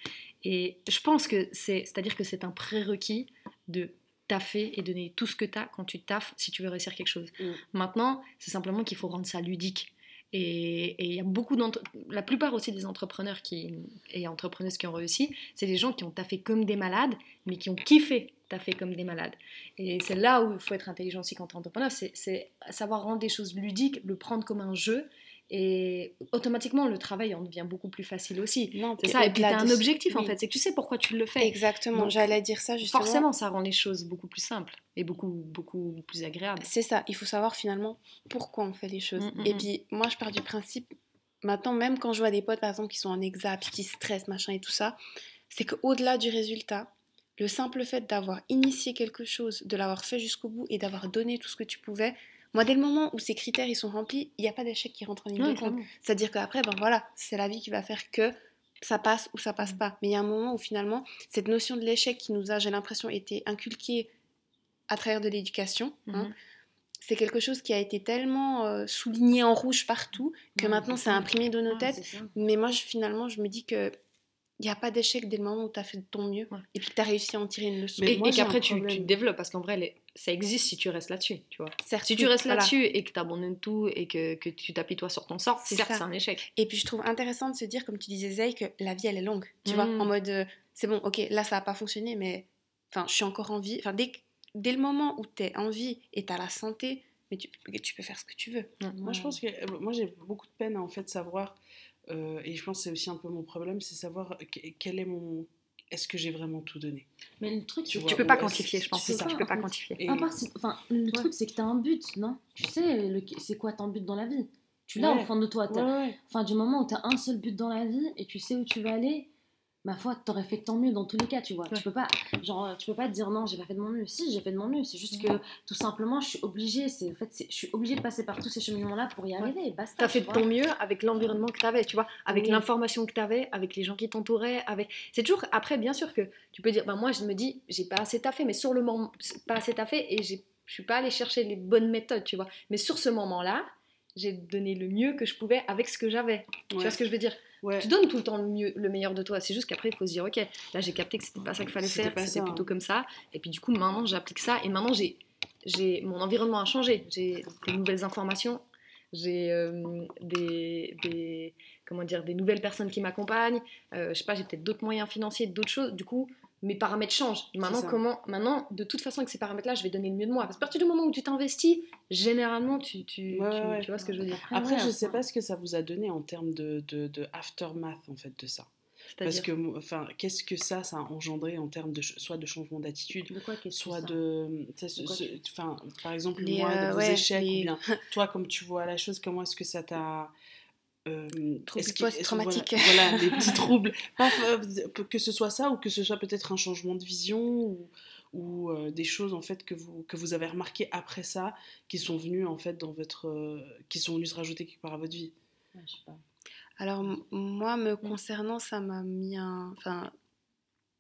[SPEAKER 3] Et je pense que c'est. C'est-à-dire que c'est un prérequis de taffer et donner tout ce que tu as quand tu taffes si tu veux réussir quelque chose.
[SPEAKER 1] Mm.
[SPEAKER 3] Maintenant, c'est simplement qu'il faut rendre ça ludique. Et il y a beaucoup d'entre... La plupart aussi des entrepreneurs qui, et entrepreneuses qui ont réussi, c'est des gens qui ont taffé comme des malades, mais qui ont kiffé taffer comme des malades. Et c'est là où il faut être intelligent aussi quand tu es entrepreneur, c'est, c'est savoir rendre des choses ludiques, le prendre comme un jeu, et automatiquement le travail en devient beaucoup plus facile aussi. C'est ça, et puis tu as un objectif en fait, c'est que tu sais pourquoi tu le fais.
[SPEAKER 4] Exactement, j'allais dire ça justement.
[SPEAKER 3] Forcément, ça rend les choses beaucoup plus simples et beaucoup, beaucoup plus agréables.
[SPEAKER 4] C'est ça, il faut savoir finalement pourquoi on fait les choses.
[SPEAKER 3] Mm, mm,
[SPEAKER 4] et
[SPEAKER 3] mm.
[SPEAKER 4] puis moi je pars du principe, maintenant même quand je vois des potes par exemple qui sont en exa, puis qui stressent, machin et tout ça, c'est qu'au-delà du résultat, le simple fait d'avoir initié quelque chose, de l'avoir fait jusqu'au bout et d'avoir donné tout ce que tu pouvais, moi dès le moment où ces critères ils sont remplis, il n'y a pas d'échec qui rentre en ligne de compte. C'est-à-dire qu'après, ben voilà, c'est la vie qui va faire que ça passe ou ça passe pas. Mais il y a un moment où finalement, cette notion de l'échec qui nous a, j'ai l'impression, été inculquée à travers de l'éducation, hein,
[SPEAKER 3] Mhm.
[SPEAKER 4] c'est quelque chose qui a été tellement euh, souligné en rouge partout que
[SPEAKER 2] Ouais,
[SPEAKER 4] maintenant c'est imprimé dans nos têtes. Mais moi, je- finalement, je me dis que il n'y a pas d'échec dès le moment où tu as fait de ton mieux
[SPEAKER 3] Ouais.
[SPEAKER 4] et puis que tu as réussi à en tirer une leçon.
[SPEAKER 1] Mais
[SPEAKER 3] et qu'après tu, tu te développes parce qu'en vrai les- ça existe si tu restes là-dessus tu vois
[SPEAKER 4] Certes,
[SPEAKER 3] si tu restes
[SPEAKER 4] voilà.
[SPEAKER 3] là-dessus et que tu abandonnes tout et que, que tu t'appuies toi sur ton sort
[SPEAKER 4] C'est
[SPEAKER 3] certes
[SPEAKER 4] ça.
[SPEAKER 3] c'est un échec
[SPEAKER 4] Et puis je trouve intéressant de se dire, comme tu disais Zay, que la vie elle est longue. Tu vois,
[SPEAKER 3] Mm.
[SPEAKER 4] en mode euh, c'est bon, ok, là ça n'a pas fonctionné, mais enfin je suis encore en vie. Enfin, dès, dès le moment où tu es en vie et tu as la santé, mais tu, tu peux faire ce que tu veux.
[SPEAKER 1] Moi, je pense que euh, moi j'ai beaucoup de peine à en fait savoir, euh, et je pense que c'est aussi un peu mon problème, c'est savoir que- quel est mon, est-ce que j'ai vraiment tout donné.
[SPEAKER 2] Mais le truc,
[SPEAKER 1] Tu vois,
[SPEAKER 3] tu peux pas quantifier je pense
[SPEAKER 2] c'est
[SPEAKER 3] c'est ça tu peux pas quantifier
[SPEAKER 1] Et-
[SPEAKER 2] À part si- enfin, le truc, c'est que tu as un but, non? Tu sais, le- c'est quoi ton but dans la vie? Tu l'as
[SPEAKER 1] Ouais.
[SPEAKER 2] au fond de toi. t'as-
[SPEAKER 1] Ouais, ouais.
[SPEAKER 2] Enfin, du moment où tu as un seul but dans la vie et tu sais où tu vas aller, ma foi, t'aurais fait ton mieux dans tous les cas, tu vois.
[SPEAKER 3] Ouais.
[SPEAKER 2] Tu peux pas, genre, tu peux pas te dire non, j'ai pas fait de mon mieux. Si, j'ai fait de mon mieux. C'est juste que tout simplement, je suis obligée. C'est en fait, je suis obligée de passer par tous ces cheminements-là pour y
[SPEAKER 3] Ouais.
[SPEAKER 2] arriver. Basta.
[SPEAKER 3] T'as fait de ton mieux avec l'environnement que t'avais, tu vois, avec
[SPEAKER 1] Oui.
[SPEAKER 3] l'information que t'avais, avec les gens qui t'entouraient, avec. C'est toujours après, bien sûr que tu peux dire, bah moi je me dis, j'ai pas assez taffé, mais sur le moment, pas assez taffé et j'ai- je suis pas allée chercher les bonnes méthodes, tu vois. Mais sur ce moment-là, j'ai donné le mieux que je pouvais avec ce que j'avais. Tu
[SPEAKER 1] Ouais.
[SPEAKER 3] vois ce que je veux dire?
[SPEAKER 1] Ouais.
[SPEAKER 3] Tu donnes tout le temps le, mieux, le meilleur de toi. C'est juste qu'après, il faut se dire, ok, là j'ai capté que c'était pas ça qu'il fallait faire, c'était plutôt
[SPEAKER 1] hein.
[SPEAKER 3] comme ça. Et puis du coup, maintenant j'applique ça et maintenant j'ai, j'ai mon environnement a changé. J'ai des nouvelles informations, j'ai euh, des, des, comment dire, des nouvelles personnes qui m'accompagnent. Euh, je sais pas, j'ai peut-être d'autres moyens financiers, d'autres choses. Du coup, mes paramètres changent. Maintenant, comment, maintenant, de toute façon, avec ces paramètres-là, je vais donner le mieux de moi. Parce que à partir du moment où tu t'investis, généralement, tu, tu,
[SPEAKER 1] Ouais,
[SPEAKER 3] tu,
[SPEAKER 1] ouais, ouais.
[SPEAKER 3] tu vois ce que je veux dire.
[SPEAKER 1] Après, je sais
[SPEAKER 2] enfin,
[SPEAKER 1] pas ce que ça vous a donné en termes de, de, de aftermath en fait de ça. Parce que, enfin, qu'est-ce que ça, ça a engendré en termes de soit de changement d'attitude, soit de, sais, enfin, par exemple
[SPEAKER 4] Les,
[SPEAKER 1] moi, de
[SPEAKER 4] euh,
[SPEAKER 1] vos
[SPEAKER 4] ouais,
[SPEAKER 1] échecs
[SPEAKER 4] les-
[SPEAKER 1] ou bien toi comme tu vois la chose, comment est-ce que ça t'a euh,
[SPEAKER 4] Troubles post-traumatiques.
[SPEAKER 1] Voilà, voilà, les petits troubles. Pas, euh, que ce soit ça ou que ce soit peut-être un changement de vision ou, ou euh, des choses en fait que vous, que vous avez remarquées après ça qui sont venues en fait dans votre euh, qui sont venues se rajouter quelque part à votre vie.
[SPEAKER 2] Ouais, je sais pas.
[SPEAKER 4] Alors moi, me concernant, ça m'a mis un... Enfin,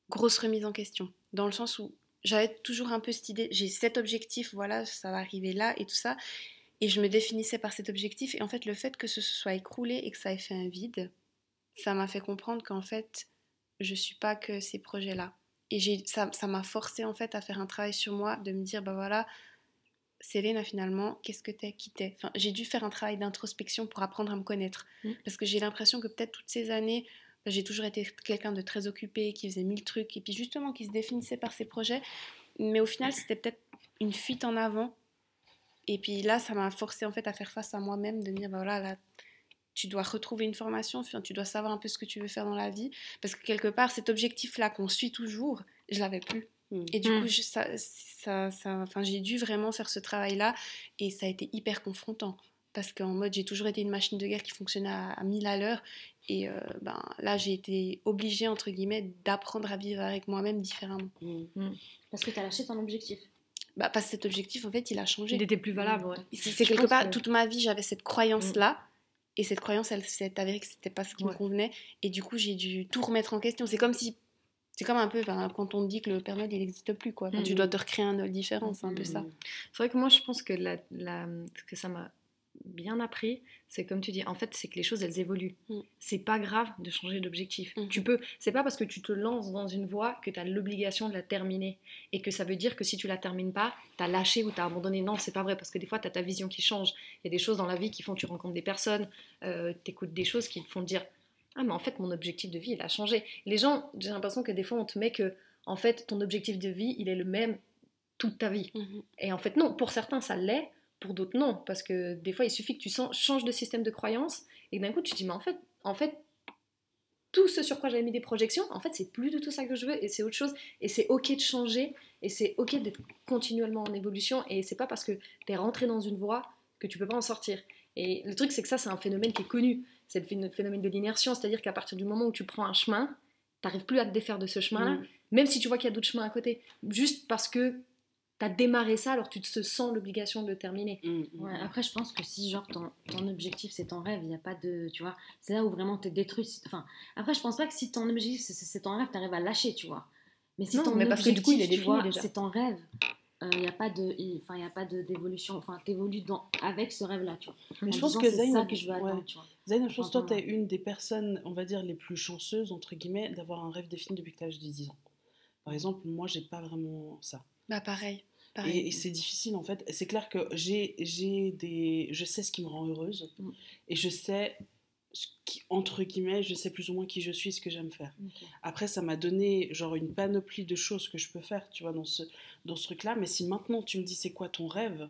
[SPEAKER 4] grosse remise en question. Dans le sens où j'avais toujours un peu cette idée, j'ai cet objectif, voilà, ça va arriver là et tout ça. Et je me définissais par cet objectif. Et en fait, le fait que ce soit écroulé et que ça ait fait un vide, ça m'a fait comprendre qu'en fait, je suis pas que ces projets-là. Et ça, ça m'a forcé en fait à faire un travail sur moi, de me dire, bah voilà, Céline, finalement, qu'est-ce que t'es, qui t'es enfin, J'ai dû faire un travail d'introspection pour apprendre à me connaître.
[SPEAKER 3] Mm.
[SPEAKER 4] Parce que j'ai l'impression que peut-être toutes ces années, bah, j'ai toujours été quelqu'un de très occupé, qui faisait mille trucs, et puis justement qui se définissait par ses projets. Mais au final, c'était peut-être une fuite en avant. Et puis là, ça m'a forcé en fait à faire face à moi-même, de me dire, bah voilà, là, tu dois retrouver une formation, tu dois savoir un peu ce que tu veux faire dans la vie. Parce que quelque part, cet objectif-là qu'on suit toujours, je l'avais plus.
[SPEAKER 1] Mm.
[SPEAKER 4] Et du
[SPEAKER 3] Mm.
[SPEAKER 4] coup, je- ça, ça, ça, enfin, j'ai dû vraiment faire ce travail-là et ça a été hyper confrontant. Parce qu'en mode, j'ai toujours été une machine de guerre qui fonctionnait à, à 1000 à l'heure. Et euh, ben, là, j'ai été obligée, entre guillemets, d'apprendre à vivre avec moi-même différemment.
[SPEAKER 1] Mm.
[SPEAKER 2] Parce que tu as lâché ton objectif.
[SPEAKER 4] Bah, parce que cet objectif, en fait, il a changé.
[SPEAKER 3] Il était plus valable, ouais.
[SPEAKER 4] C'est quelque part,
[SPEAKER 3] que-
[SPEAKER 4] toute ma vie, j'avais cette croyance-là. Et cette croyance, elle s'est avérée que c'était pas ce qui me convenait. Et du coup, j'ai dû tout remettre en question. C'est comme si. C'est comme un peu ben, quand on dit que le Père Noël, il n'existe plus. Quoi. Enfin, Tu
[SPEAKER 3] Mhm.
[SPEAKER 4] dois te recréer un Noël différent. C'est un peu ça.
[SPEAKER 3] C'est vrai que moi, je pense que, la, que ça m'a bien appris, c'est comme tu dis, en fait, c'est que les choses, elles évoluent.
[SPEAKER 4] Mm.
[SPEAKER 3] C'est pas grave de changer d'objectif.
[SPEAKER 4] Mhm.
[SPEAKER 3] Tu peux, c'est pas parce que tu te lances dans une voie que tu as l'obligation de la terminer. Et que ça veut dire que si tu la termines pas, tu as lâché ou tu as abandonné. Non, c'est pas vrai, parce que des fois, tu as ta vision qui change. Il y a des choses dans la vie qui font que tu rencontres des personnes, euh, tu écoutes des choses qui te font te dire Ah, mais en fait, mon objectif de vie, il a changé. Les gens, j'ai l'impression que des fois, on te met que, en fait, ton objectif de vie, il est le même toute ta vie.
[SPEAKER 4] Mhm.
[SPEAKER 3] Et en fait, non, pour certains, ça l'est, pour d'autres, non. Parce que des fois, il suffit que tu changes de système de croyance et d'un coup, tu te dis, mais en fait, en fait, tout ce sur quoi j'avais mis des projections, en fait, c'est plus du tout ça que je veux et c'est autre chose. Et c'est ok de changer et c'est ok d'être continuellement en évolution. Et c'est pas parce que tu es rentré dans une voie que tu peux pas en sortir. Et le truc, c'est que ça, c'est un phénomène qui est connu. C'est le phén- phénomène de l'inertion, c'est-à-dire qu'à partir du moment où tu prends un chemin, t'arrives plus à te défaire de ce chemin-là,
[SPEAKER 1] Mm.
[SPEAKER 3] même si tu vois qu'il y a d'autres chemins à côté. Juste parce que t'as démarré ça, alors tu te sens l'obligation de le terminer.
[SPEAKER 1] Mm.
[SPEAKER 2] Ouais, après, je pense que si, genre, ton, ton objectif, c'est ton rêve, il n'y a pas de. Tu vois, c'est là où vraiment t'es détruit. Enfin, après, je pense pas que si ton objectif, c'est- ton rêve, t'arrives à lâcher, tu vois. Mais si
[SPEAKER 3] Non,
[SPEAKER 2] ton
[SPEAKER 3] mais parce que du coup, il est
[SPEAKER 2] objectif, tu vois,
[SPEAKER 3] déjà.
[SPEAKER 2] c'est ton rêve, il n'y a pas de. il- Enfin, il y a pas de- d'évolution. Enfin, t'évolues dans- avec ce rêve-là, tu vois.
[SPEAKER 1] Mais je
[SPEAKER 2] En
[SPEAKER 1] pense que
[SPEAKER 2] c'est
[SPEAKER 1] Zayn,
[SPEAKER 2] ça que je veux
[SPEAKER 1] ouais.
[SPEAKER 2] atteindre, tu vois.
[SPEAKER 1] Zayn, je pense que toi,
[SPEAKER 2] Enfin,
[SPEAKER 1] tu es une des personnes, on va dire, les plus chanceuses, entre guillemets, d'avoir un rêve défini depuis que tu as 10 ans. Par exemple, moi, j'ai pas vraiment ça.
[SPEAKER 4] Bah, pareil. pareil.
[SPEAKER 1] Et, et c'est difficile en fait. C'est clair que j'ai j'ai des, je sais ce qui me rend heureuse
[SPEAKER 2] Mm.
[SPEAKER 1] et je sais ce qui, entre guillemets, je sais plus ou moins qui je suis, ce que j'aime faire. Après, ça m'a donné genre une panoplie de choses que je peux faire, tu vois, dans ce dans ce truc-là. Mais si maintenant tu me dis c'est quoi ton rêve,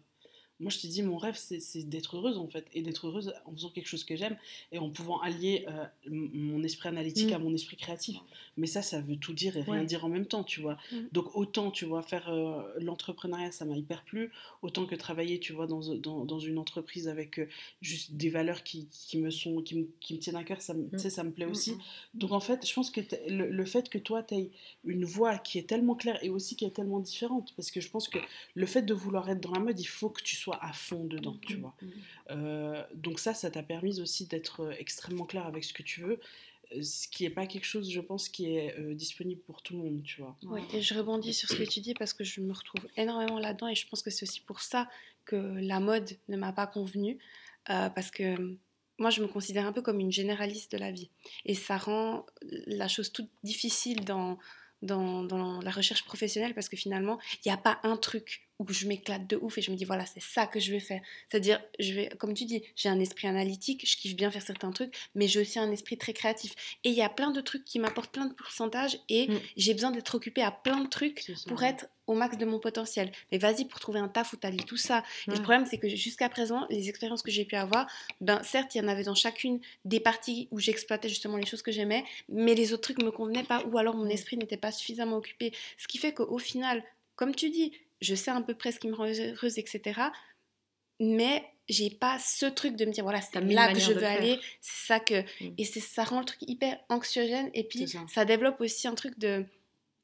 [SPEAKER 1] moi, je te dis, mon rêve, c'est d'être heureuse, en fait, et d'être heureuse en faisant quelque chose que j'aime et en pouvant allier euh, mon esprit analytique à
[SPEAKER 2] Mm.
[SPEAKER 1] mon esprit créatif. Mais ça, ça veut tout dire et rien
[SPEAKER 2] Ouais.
[SPEAKER 1] dire en même temps, tu vois.
[SPEAKER 4] Mm.
[SPEAKER 1] Donc, autant, tu vois, faire euh, l'entrepreneuriat, ça m'a hyper plu, autant que travailler, tu vois, dans, dans, dans une entreprise avec euh, juste des valeurs qui, qui me sont, qui me, qui me tiennent à cœur, ça, me- tu sais, ça me plaît
[SPEAKER 2] Mm,
[SPEAKER 1] aussi. Donc, en fait, je pense que le, le fait que toi, tu aies une voix qui est tellement claire et aussi qui est tellement différente, parce que je pense que le fait de vouloir être dans la mode, il faut que tu sois à fond dedans, tu vois.
[SPEAKER 2] Mm.
[SPEAKER 1] Euh, donc ça, ça t'a permis aussi d'être euh, extrêmement clair avec ce que tu veux, euh, ce qui n'est pas quelque chose, je pense, qui est euh, disponible pour tout le monde, tu vois.
[SPEAKER 2] Ouais.
[SPEAKER 4] Et je rebondis sur ce que tu dis parce que je me retrouve énormément là-dedans et je pense que c'est aussi pour ça que la mode ne m'a pas convenu euh, parce que moi je me considère un peu comme une généraliste de la vie et ça rend la chose toute difficile dans, dans, dans la recherche professionnelle parce que finalement il n'y a pas un truc où je m'éclate de ouf et je me dis voilà c'est ça que je vais faire c'est-à-dire je vais comme tu dis j'ai un esprit analytique je kiffe bien faire certains trucs mais j'ai aussi un esprit très créatif et il y a plein de trucs qui m'apportent plein de pourcentages et
[SPEAKER 2] Mm.
[SPEAKER 4] j'ai besoin d'être occupée à plein de trucs pour être au max de mon potentiel. Mais vas-y pour trouver un taf où t'allies tout ça. Et le problème, c'est que jusqu'à présent, les expériences que j'ai pu avoir, ben certes, il y en avait dans chacune des parties où j'exploitais justement les choses que j'aimais, mais les autres trucs me convenaient pas, ou alors mon esprit n'était pas suffisamment occupé. Ce qui fait qu'au final, comme tu dis, je sais à peu près ce qui me rend heureuse, etc. Mais j'ai pas ce truc de me dire voilà c'est là que je veux aller c'est ça que
[SPEAKER 3] Mm.
[SPEAKER 4] et c'est ça rend le truc hyper anxiogène et puis
[SPEAKER 1] ça.
[SPEAKER 4] ça développe aussi un truc de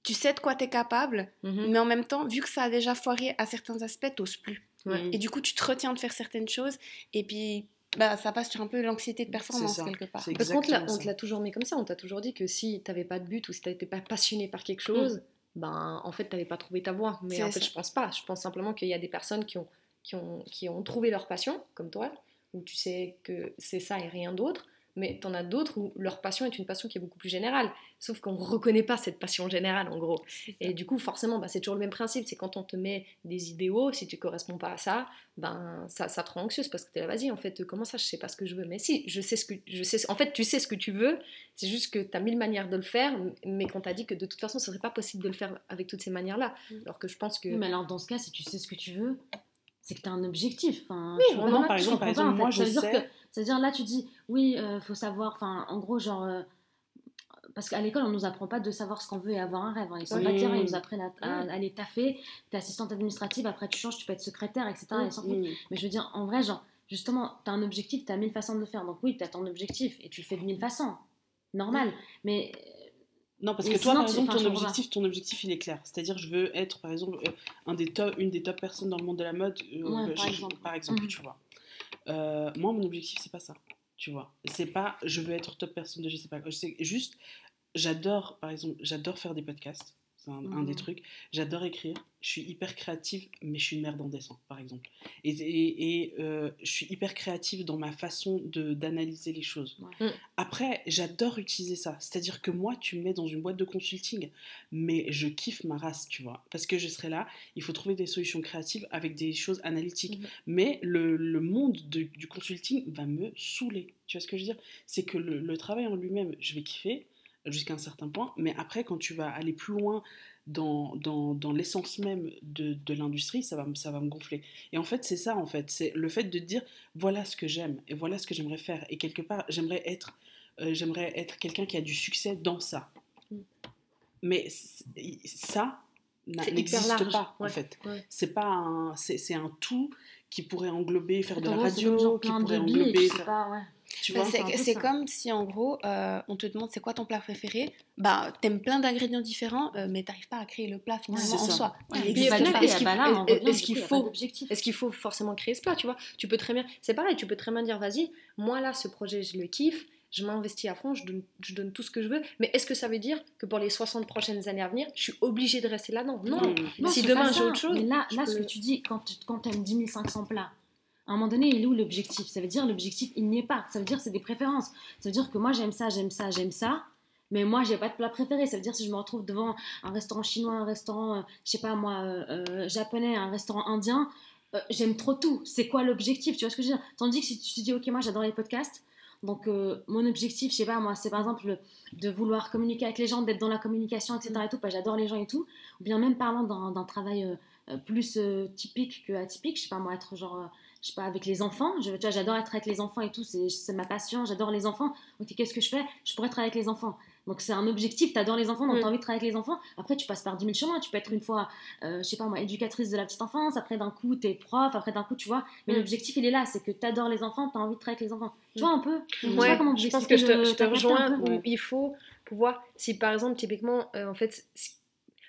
[SPEAKER 4] tu sais de quoi t'es capable
[SPEAKER 3] Mhm.
[SPEAKER 4] mais en même temps, vu que ça a déjà foiré à certains aspects, t'oses plus.
[SPEAKER 3] Ouais.
[SPEAKER 4] Et du coup, tu te retiens de faire certaines choses, et puis bah, ça passe sur un peu l'anxiété de performance quelque part.
[SPEAKER 3] Parce qu'on te l'a-
[SPEAKER 1] exactement
[SPEAKER 3] on te
[SPEAKER 1] ça.
[SPEAKER 3] l'a toujours mis comme ça, on t'a toujours dit que si t'avais pas de but ou si t'étais pas passionné par quelque chose, ben en fait t'avais pas trouvé ta voie. Mais en fait
[SPEAKER 4] ça.
[SPEAKER 3] je pense pas, je pense simplement qu'il y a des personnes qui ont, qui, ont, qui ont trouvé leur passion, comme toi, où tu sais que c'est ça et rien d'autre, mais t'en as d'autres où leur passion est une passion qui est beaucoup plus générale, sauf qu'on reconnaît pas cette passion générale en gros. Et du coup, forcément, bah, c'est toujours le même principe. C'est quand on te met des idéaux, si tu corresponds pas à ça, ben ça, ça te rend anxieuse parce que t'es là, vas-y, en fait, comment ça, je sais pas ce que je veux. Mais si, je sais ce que je sais. En fait, tu sais ce que tu veux. C'est juste que tu as mille manières de le faire, mais qu'on t'a dit que de toute façon, ce serait pas possible de le faire avec toutes ces manières-là.
[SPEAKER 4] Mm.
[SPEAKER 3] Alors que je pense que
[SPEAKER 2] Oui, mais alors dans ce cas, si tu sais ce que tu veux, c'est que tu as un objectif. Enfin,
[SPEAKER 3] Oui,
[SPEAKER 2] tu vois,
[SPEAKER 3] non,
[SPEAKER 2] moi,
[SPEAKER 1] par
[SPEAKER 2] je
[SPEAKER 1] exemple, par
[SPEAKER 2] pas,
[SPEAKER 1] moi,
[SPEAKER 2] en fait.
[SPEAKER 1] je
[SPEAKER 2] dire
[SPEAKER 1] sais-
[SPEAKER 2] que, ça veut dire là, tu dis, oui, euh, faut savoir, enfin, en gros, genre, euh, parce qu'à l'école, on nous apprend pas de savoir ce qu'on veut et avoir un rêve. hein. Ils sont
[SPEAKER 1] Oui.
[SPEAKER 2] pas terrain, ils nous apprennent à, à-
[SPEAKER 3] Oui.
[SPEAKER 2] à aller taffer. T'es assistante administrative, après tu changes, tu peux être secrétaire, etc.
[SPEAKER 3] Oui.
[SPEAKER 2] Mais je veux dire, en vrai, genre, justement, t'as un objectif, t'as mille façons de le faire. Donc oui, t'as ton objectif et tu le fais de mille façons. Normal. Mais
[SPEAKER 1] Non, parce que toi, par exemple, ton
[SPEAKER 2] je
[SPEAKER 1] objectif, ton objectif, il est clair. C'est-à-dire, je veux être, par exemple, euh, un des top, une des top personnes dans le monde de la mode, euh,
[SPEAKER 2] Ouais,
[SPEAKER 1] je-
[SPEAKER 2] par exemple.
[SPEAKER 1] par exemple,
[SPEAKER 2] Mhm.
[SPEAKER 1] tu vois. Euh, moi, mon objectif, c'est pas ça, tu vois. C'est pas, je veux être top personne de je sais pas quoi. C'est juste, j'adore, par exemple, j'adore faire des podcasts. C'est un, un des
[SPEAKER 2] Mhm.
[SPEAKER 1] trucs. J'adore écrire. Je suis hyper créative, mais je suis une merde en dessin, par exemple. Et, et, et, euh, je suis hyper créative dans ma façon de d'analyser les choses.
[SPEAKER 2] Ouais.
[SPEAKER 3] Mm.
[SPEAKER 1] Après, j'adore utiliser ça. C'est-à-dire que moi, tu me mets dans une boîte de consulting, mais je kiffe ma race, tu vois. Parce que je serai là, il faut trouver des solutions créatives avec des choses analytiques.
[SPEAKER 2] Mhm.
[SPEAKER 1] Mais le, le monde de- du consulting va me saouler. Tu vois ce que je veux dire? C'est que le, le travail en lui-même, je vais kiffer jusqu'à un certain point, mais après, quand tu vas aller plus loin dans, dans, dans l'essence même de, de l'industrie, ça va, me- ça va me gonfler. Et en fait, c'est ça, en fait. C'est le fait de dire, voilà ce que j'aime, et voilà ce que j'aimerais faire. Et quelque part, j'aimerais être, euh, j'aimerais être quelqu'un qui a du succès dans ça.
[SPEAKER 3] Mm.
[SPEAKER 1] Mais ça n'existe pas, en fait.
[SPEAKER 3] ouais.
[SPEAKER 1] C'est pas un, c'est, un tout qui pourrait englober, faire de la radio, qui pourrait englober... faire-
[SPEAKER 2] pas, ouais.
[SPEAKER 4] Bah,
[SPEAKER 2] c'est
[SPEAKER 4] comme si en gros euh, on te demande c'est quoi ton plat préféré bah t'aimes plein d'ingrédients différents euh, mais t'arrives pas à créer le plat finalement en
[SPEAKER 1] ça.
[SPEAKER 4] soi
[SPEAKER 2] Ouais,
[SPEAKER 3] est-ce qu'il faut- est-ce qu'il faut-
[SPEAKER 2] pas d'objectif.
[SPEAKER 3] Est-ce qu'il faut forcément créer ce plat, tu vois Tu peux très bien, c'est pareil, tu peux très bien dire, vas-y, moi là, ce projet, je le kiffe, je m'investis à fond, je donne, je donne tout ce que je veux, mais est-ce que ça veut dire que pour les 60 prochaines années à venir, je suis obligée de rester là-dedans? Non.
[SPEAKER 1] Mm.
[SPEAKER 2] Non,
[SPEAKER 3] Si demain, j'ai autre chose,
[SPEAKER 2] Mais là, là
[SPEAKER 3] peux-
[SPEAKER 2] ce que tu dis, quand tu quand aimes 10 500 plats, à un moment donné, il est où l'objectif? Ça veut dire l'objectif, il n'y est pas. Ça veut dire c'est des préférences. Ça veut dire que moi, j'aime ça, j'aime ça, j'aime ça. Mais moi, j'ai pas de plat préféré. Ça veut dire si je me retrouve devant un restaurant chinois, un restaurant, euh, je sais pas moi, euh, euh, japonais, un restaurant indien, euh, j'aime trop tout. C'est quoi l'objectif? Tu vois ce que je veux dire? Tandis que si tu te dis, ok, moi, j'adore les podcasts. Donc, mon objectif, je sais pas, moi, c'est par exemple le- de vouloir communiquer avec les gens, d'être dans la communication, etc. Et tout, que j'adore les gens et tout. Ou bien même parlant d'un travail plus typique que atypique. Je sais pas, moi, être genre, je sais pas, avec les enfants. Je, tu vois, j'adore être avec les enfants et tout, c'est c'est ma passion, j'adore les enfants. Ok, qu'est-ce que je fais? Je pourrais être avec les enfants. Donc c'est un objectif, tu adores les enfants, donc
[SPEAKER 3] Mm.
[SPEAKER 2] tu as envie de travailler avec les enfants. Après, tu passes par 10 000 chemins. Tu peux être une fois, euh, je sais pas moi, éducatrice de la petite enfance, après d'un coup, tu es prof, après d'un coup, tu vois. Mais
[SPEAKER 3] Mm.
[SPEAKER 2] l'objectif, il est là, c'est que tu adores les enfants, tu as envie de travailler avec les enfants. Tu
[SPEAKER 3] Mm.
[SPEAKER 2] vois un peu? Je sais
[SPEAKER 3] Ouais,
[SPEAKER 2] comment
[SPEAKER 3] je pense que je te, je te rejoins où
[SPEAKER 1] Ouais.
[SPEAKER 3] il faut pouvoir, si par exemple, typiquement, euh, en fait, si-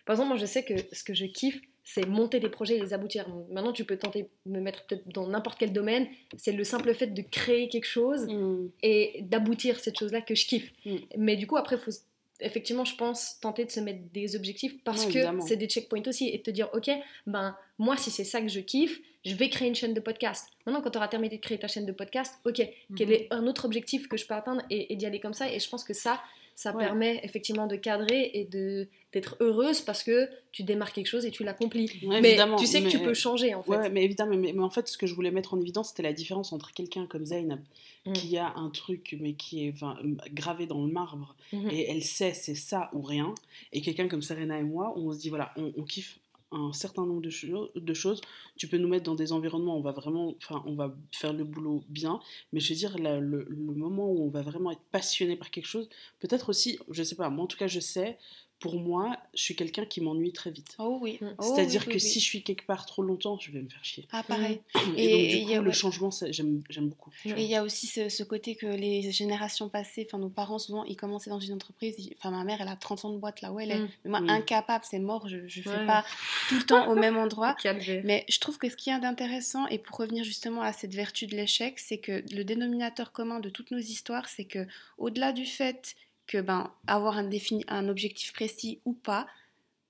[SPEAKER 3] par exemple, moi je sais que ce que je kiffe, c'est monter des projets et les aboutir. Maintenant, tu peux tenter de me mettre peut-être dans n'importe quel domaine, c'est le simple fait de créer quelque chose
[SPEAKER 1] Mm.
[SPEAKER 3] et d'aboutir cette chose-là que je kiffe.
[SPEAKER 1] Mm.
[SPEAKER 3] Mais du coup, après, il faut effectivement, je pense, tenter de se mettre des objectifs parce que c'est des checkpoints aussi et de te dire, ok, ben moi, si c'est ça que je kiffe, je vais créer une chaîne de podcast. Maintenant, quand tu auras terminé de créer ta chaîne de podcast, ok, quel
[SPEAKER 2] Mhm.
[SPEAKER 3] est un autre objectif que je peux atteindre et, et d'y aller comme ça? Et je pense que ça, ça
[SPEAKER 1] Ouais.
[SPEAKER 3] permet effectivement de cadrer et de d'être heureuse parce que tu démarres quelque chose et tu l'accomplis.
[SPEAKER 1] Ouais,
[SPEAKER 3] mais tu sais que tu peux changer en fait.
[SPEAKER 1] Ouais, mais évidemment, mais, mais en fait, ce que je voulais mettre en évidence, c'était la différence entre quelqu'un comme Zainab,
[SPEAKER 3] Mm.
[SPEAKER 1] qui a un truc, mais qui est enfin, gravé dans le marbre,
[SPEAKER 3] Mhm.
[SPEAKER 1] et elle sait c'est ça ou rien, et quelqu'un comme Serena et moi, où on se dit, voilà, on, on kiffe un certain nombre de, cho- de choses, tu peux nous mettre dans des environnements où on va vraiment, enfin, on va faire le boulot bien, mais je veux dire, le, le moment où on va vraiment être passionné par quelque chose, peut-être aussi, je sais pas, moi en tout cas, je sais, pour moi, je suis quelqu'un qui m'ennuie très vite.
[SPEAKER 4] Oh oui.
[SPEAKER 3] Mm.
[SPEAKER 4] Oh
[SPEAKER 1] C'est-à-dire
[SPEAKER 4] oui,
[SPEAKER 1] que
[SPEAKER 4] oui,
[SPEAKER 1] si
[SPEAKER 4] oui.
[SPEAKER 1] je suis quelque part trop longtemps, je vais me faire chier.
[SPEAKER 4] Ah, pareil.
[SPEAKER 1] Et,
[SPEAKER 4] Et-
[SPEAKER 1] donc,
[SPEAKER 4] et
[SPEAKER 1] du
[SPEAKER 4] il y a-
[SPEAKER 1] coup, le
[SPEAKER 4] ouais.
[SPEAKER 1] changement, j'aime beaucoup.
[SPEAKER 3] Mm.
[SPEAKER 4] Et il y a aussi ce, ce côté que les générations passées, enfin nos parents souvent, ils commençaient dans une entreprise, enfin ma mère elle a 30 ans de boîte là où elle est,
[SPEAKER 3] Mm.
[SPEAKER 4] mais moi
[SPEAKER 1] Mm.
[SPEAKER 4] incapable, c'est mort, je, je fais
[SPEAKER 3] Ouais.
[SPEAKER 4] pas tout le temps au même endroit. Mais je trouve que ce qui est d'intéressant, et pour revenir justement à cette vertu de l'échec, c'est que le dénominateur commun de toutes nos histoires, c'est que au-delà du fait que ben avoir un, défini, un objectif précis ou pas,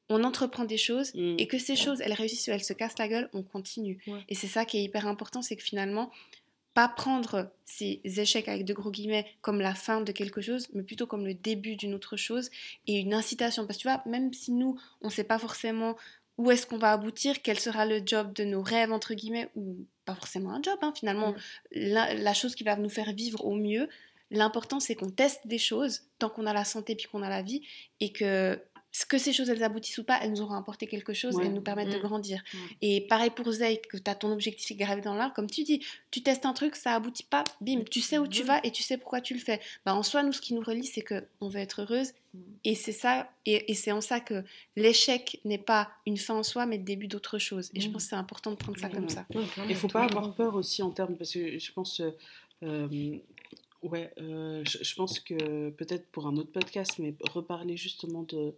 [SPEAKER 4] on entreprend des choses
[SPEAKER 1] Mm.
[SPEAKER 4] et que ces choses, elles réussissent ou elles se cassent la gueule, on continue.
[SPEAKER 3] Ouais.
[SPEAKER 4] Et c'est ça qui est hyper important, c'est que finalement, pas prendre ces échecs avec de gros guillemets comme la fin de quelque chose, mais plutôt comme le début d'une autre chose et une incitation. Parce que tu vois, même si nous, on ne sait pas forcément où est-ce qu'on va aboutir, quel sera le job de nos rêves, entre guillemets, ou pas forcément un job, hein, finalement,
[SPEAKER 3] Mm.
[SPEAKER 4] la, la chose qui va nous faire vivre au mieux, l'important c'est qu'on teste des choses tant qu'on a la santé puis qu'on a la vie et que ce que ces choses elles aboutissent ou pas, elles nous auront apporté quelque chose
[SPEAKER 1] Ouais.
[SPEAKER 4] et nous permettent de
[SPEAKER 3] Mm.
[SPEAKER 4] grandir. Et pareil pour Zay, que tu as ton objectif qui est gravé dans l'art, comme tu dis, tu testes un truc, ça aboutit pas, bim, tu sais où tu vas et tu sais pourquoi tu le fais. Bah, en soi, nous, ce qui nous relie, c'est que on veut être heureuse
[SPEAKER 2] Mm.
[SPEAKER 4] et c'est ça, et, et c'est en ça que l'échec n'est pas une fin en soi, mais le début d'autre chose. Et je
[SPEAKER 2] Mm.
[SPEAKER 4] pense que c'est important de prendre ça comme ça.
[SPEAKER 1] Il ne faut pas avoir peur aussi en termes, parce que je pense, euh, euh, ouais, euh, je, je pense que peut-être pour un autre podcast, mais reparler justement de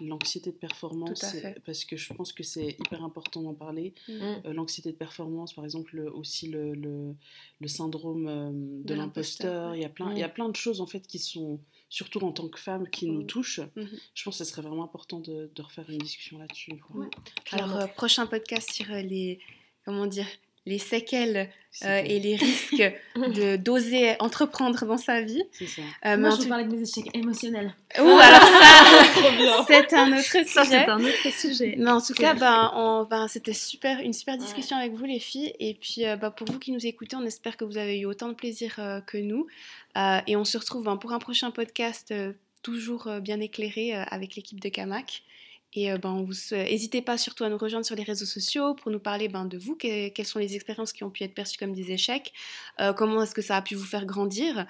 [SPEAKER 1] l'anxiété de performance,
[SPEAKER 4] Tout à
[SPEAKER 1] c'est-
[SPEAKER 4] fait.
[SPEAKER 1] parce que je pense que c'est hyper important d'en parler.
[SPEAKER 3] Mm.
[SPEAKER 1] Euh, l'anxiété de performance, par exemple, le- aussi le, le, le syndrome euh, de,
[SPEAKER 4] De l'imposteur,
[SPEAKER 1] il y a plein, il y a plein de choses en fait qui sont, surtout en tant que femme, qui nous touchent.
[SPEAKER 4] Mhm.
[SPEAKER 1] Je pense que ce serait vraiment important de, de refaire une discussion là-dessus.
[SPEAKER 3] Ouais.
[SPEAKER 4] Alors, euh, prochain podcast sur les, comment dire, les séquelles euh, et les risques de d'oser entreprendre dans sa vie.
[SPEAKER 1] c'est ça.
[SPEAKER 4] Euh,
[SPEAKER 2] Moi, je vous
[SPEAKER 4] tout-
[SPEAKER 2] parlais de mes échecs émotionnels.
[SPEAKER 4] Ouh, alors ça, c'est un autre sujet.
[SPEAKER 3] Ça, c'est un autre sujet.
[SPEAKER 4] Mais en tout cas, ben, ben, c'était super, une super discussion avec vous les filles. Et puis euh, ben, pour vous qui nous écoutez, on espère que vous avez eu autant de plaisir euh, que nous. Euh, et on se retrouve ben, pour un prochain podcast euh, toujours euh, bien éclairé euh, avec l'équipe de Camac. Et euh, ben, n'hésitez pas surtout à nous rejoindre sur les réseaux sociaux pour nous parler ben, de vous, que- quelles sont les expériences qui ont pu être perçues comme des échecs, euh, comment est-ce que ça a pu vous faire grandir.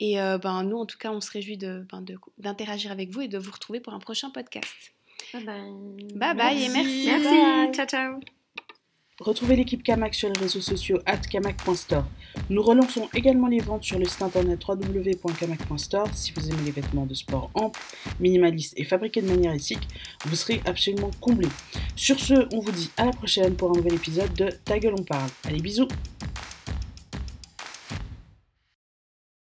[SPEAKER 4] Et euh, ben, nous, en tout cas, on se réjouit de- ben, de- d'interagir avec vous et de vous retrouver pour un prochain podcast.
[SPEAKER 2] Bye bye.
[SPEAKER 4] Bye bye et merci.
[SPEAKER 3] Merci.
[SPEAKER 2] Bye.
[SPEAKER 3] Ciao, ciao.
[SPEAKER 1] Retrouvez l'équipe Camac sur les réseaux sociaux at camac.store. Nous relançons également les ventes sur le site internet www.camac.store. Si vous aimez les vêtements de sport amples, minimalistes et fabriqués de manière éthique, vous serez absolument comblés. Sur ce, on vous dit à la prochaine pour un nouvel épisode de Ta gueule on parle. Allez bisous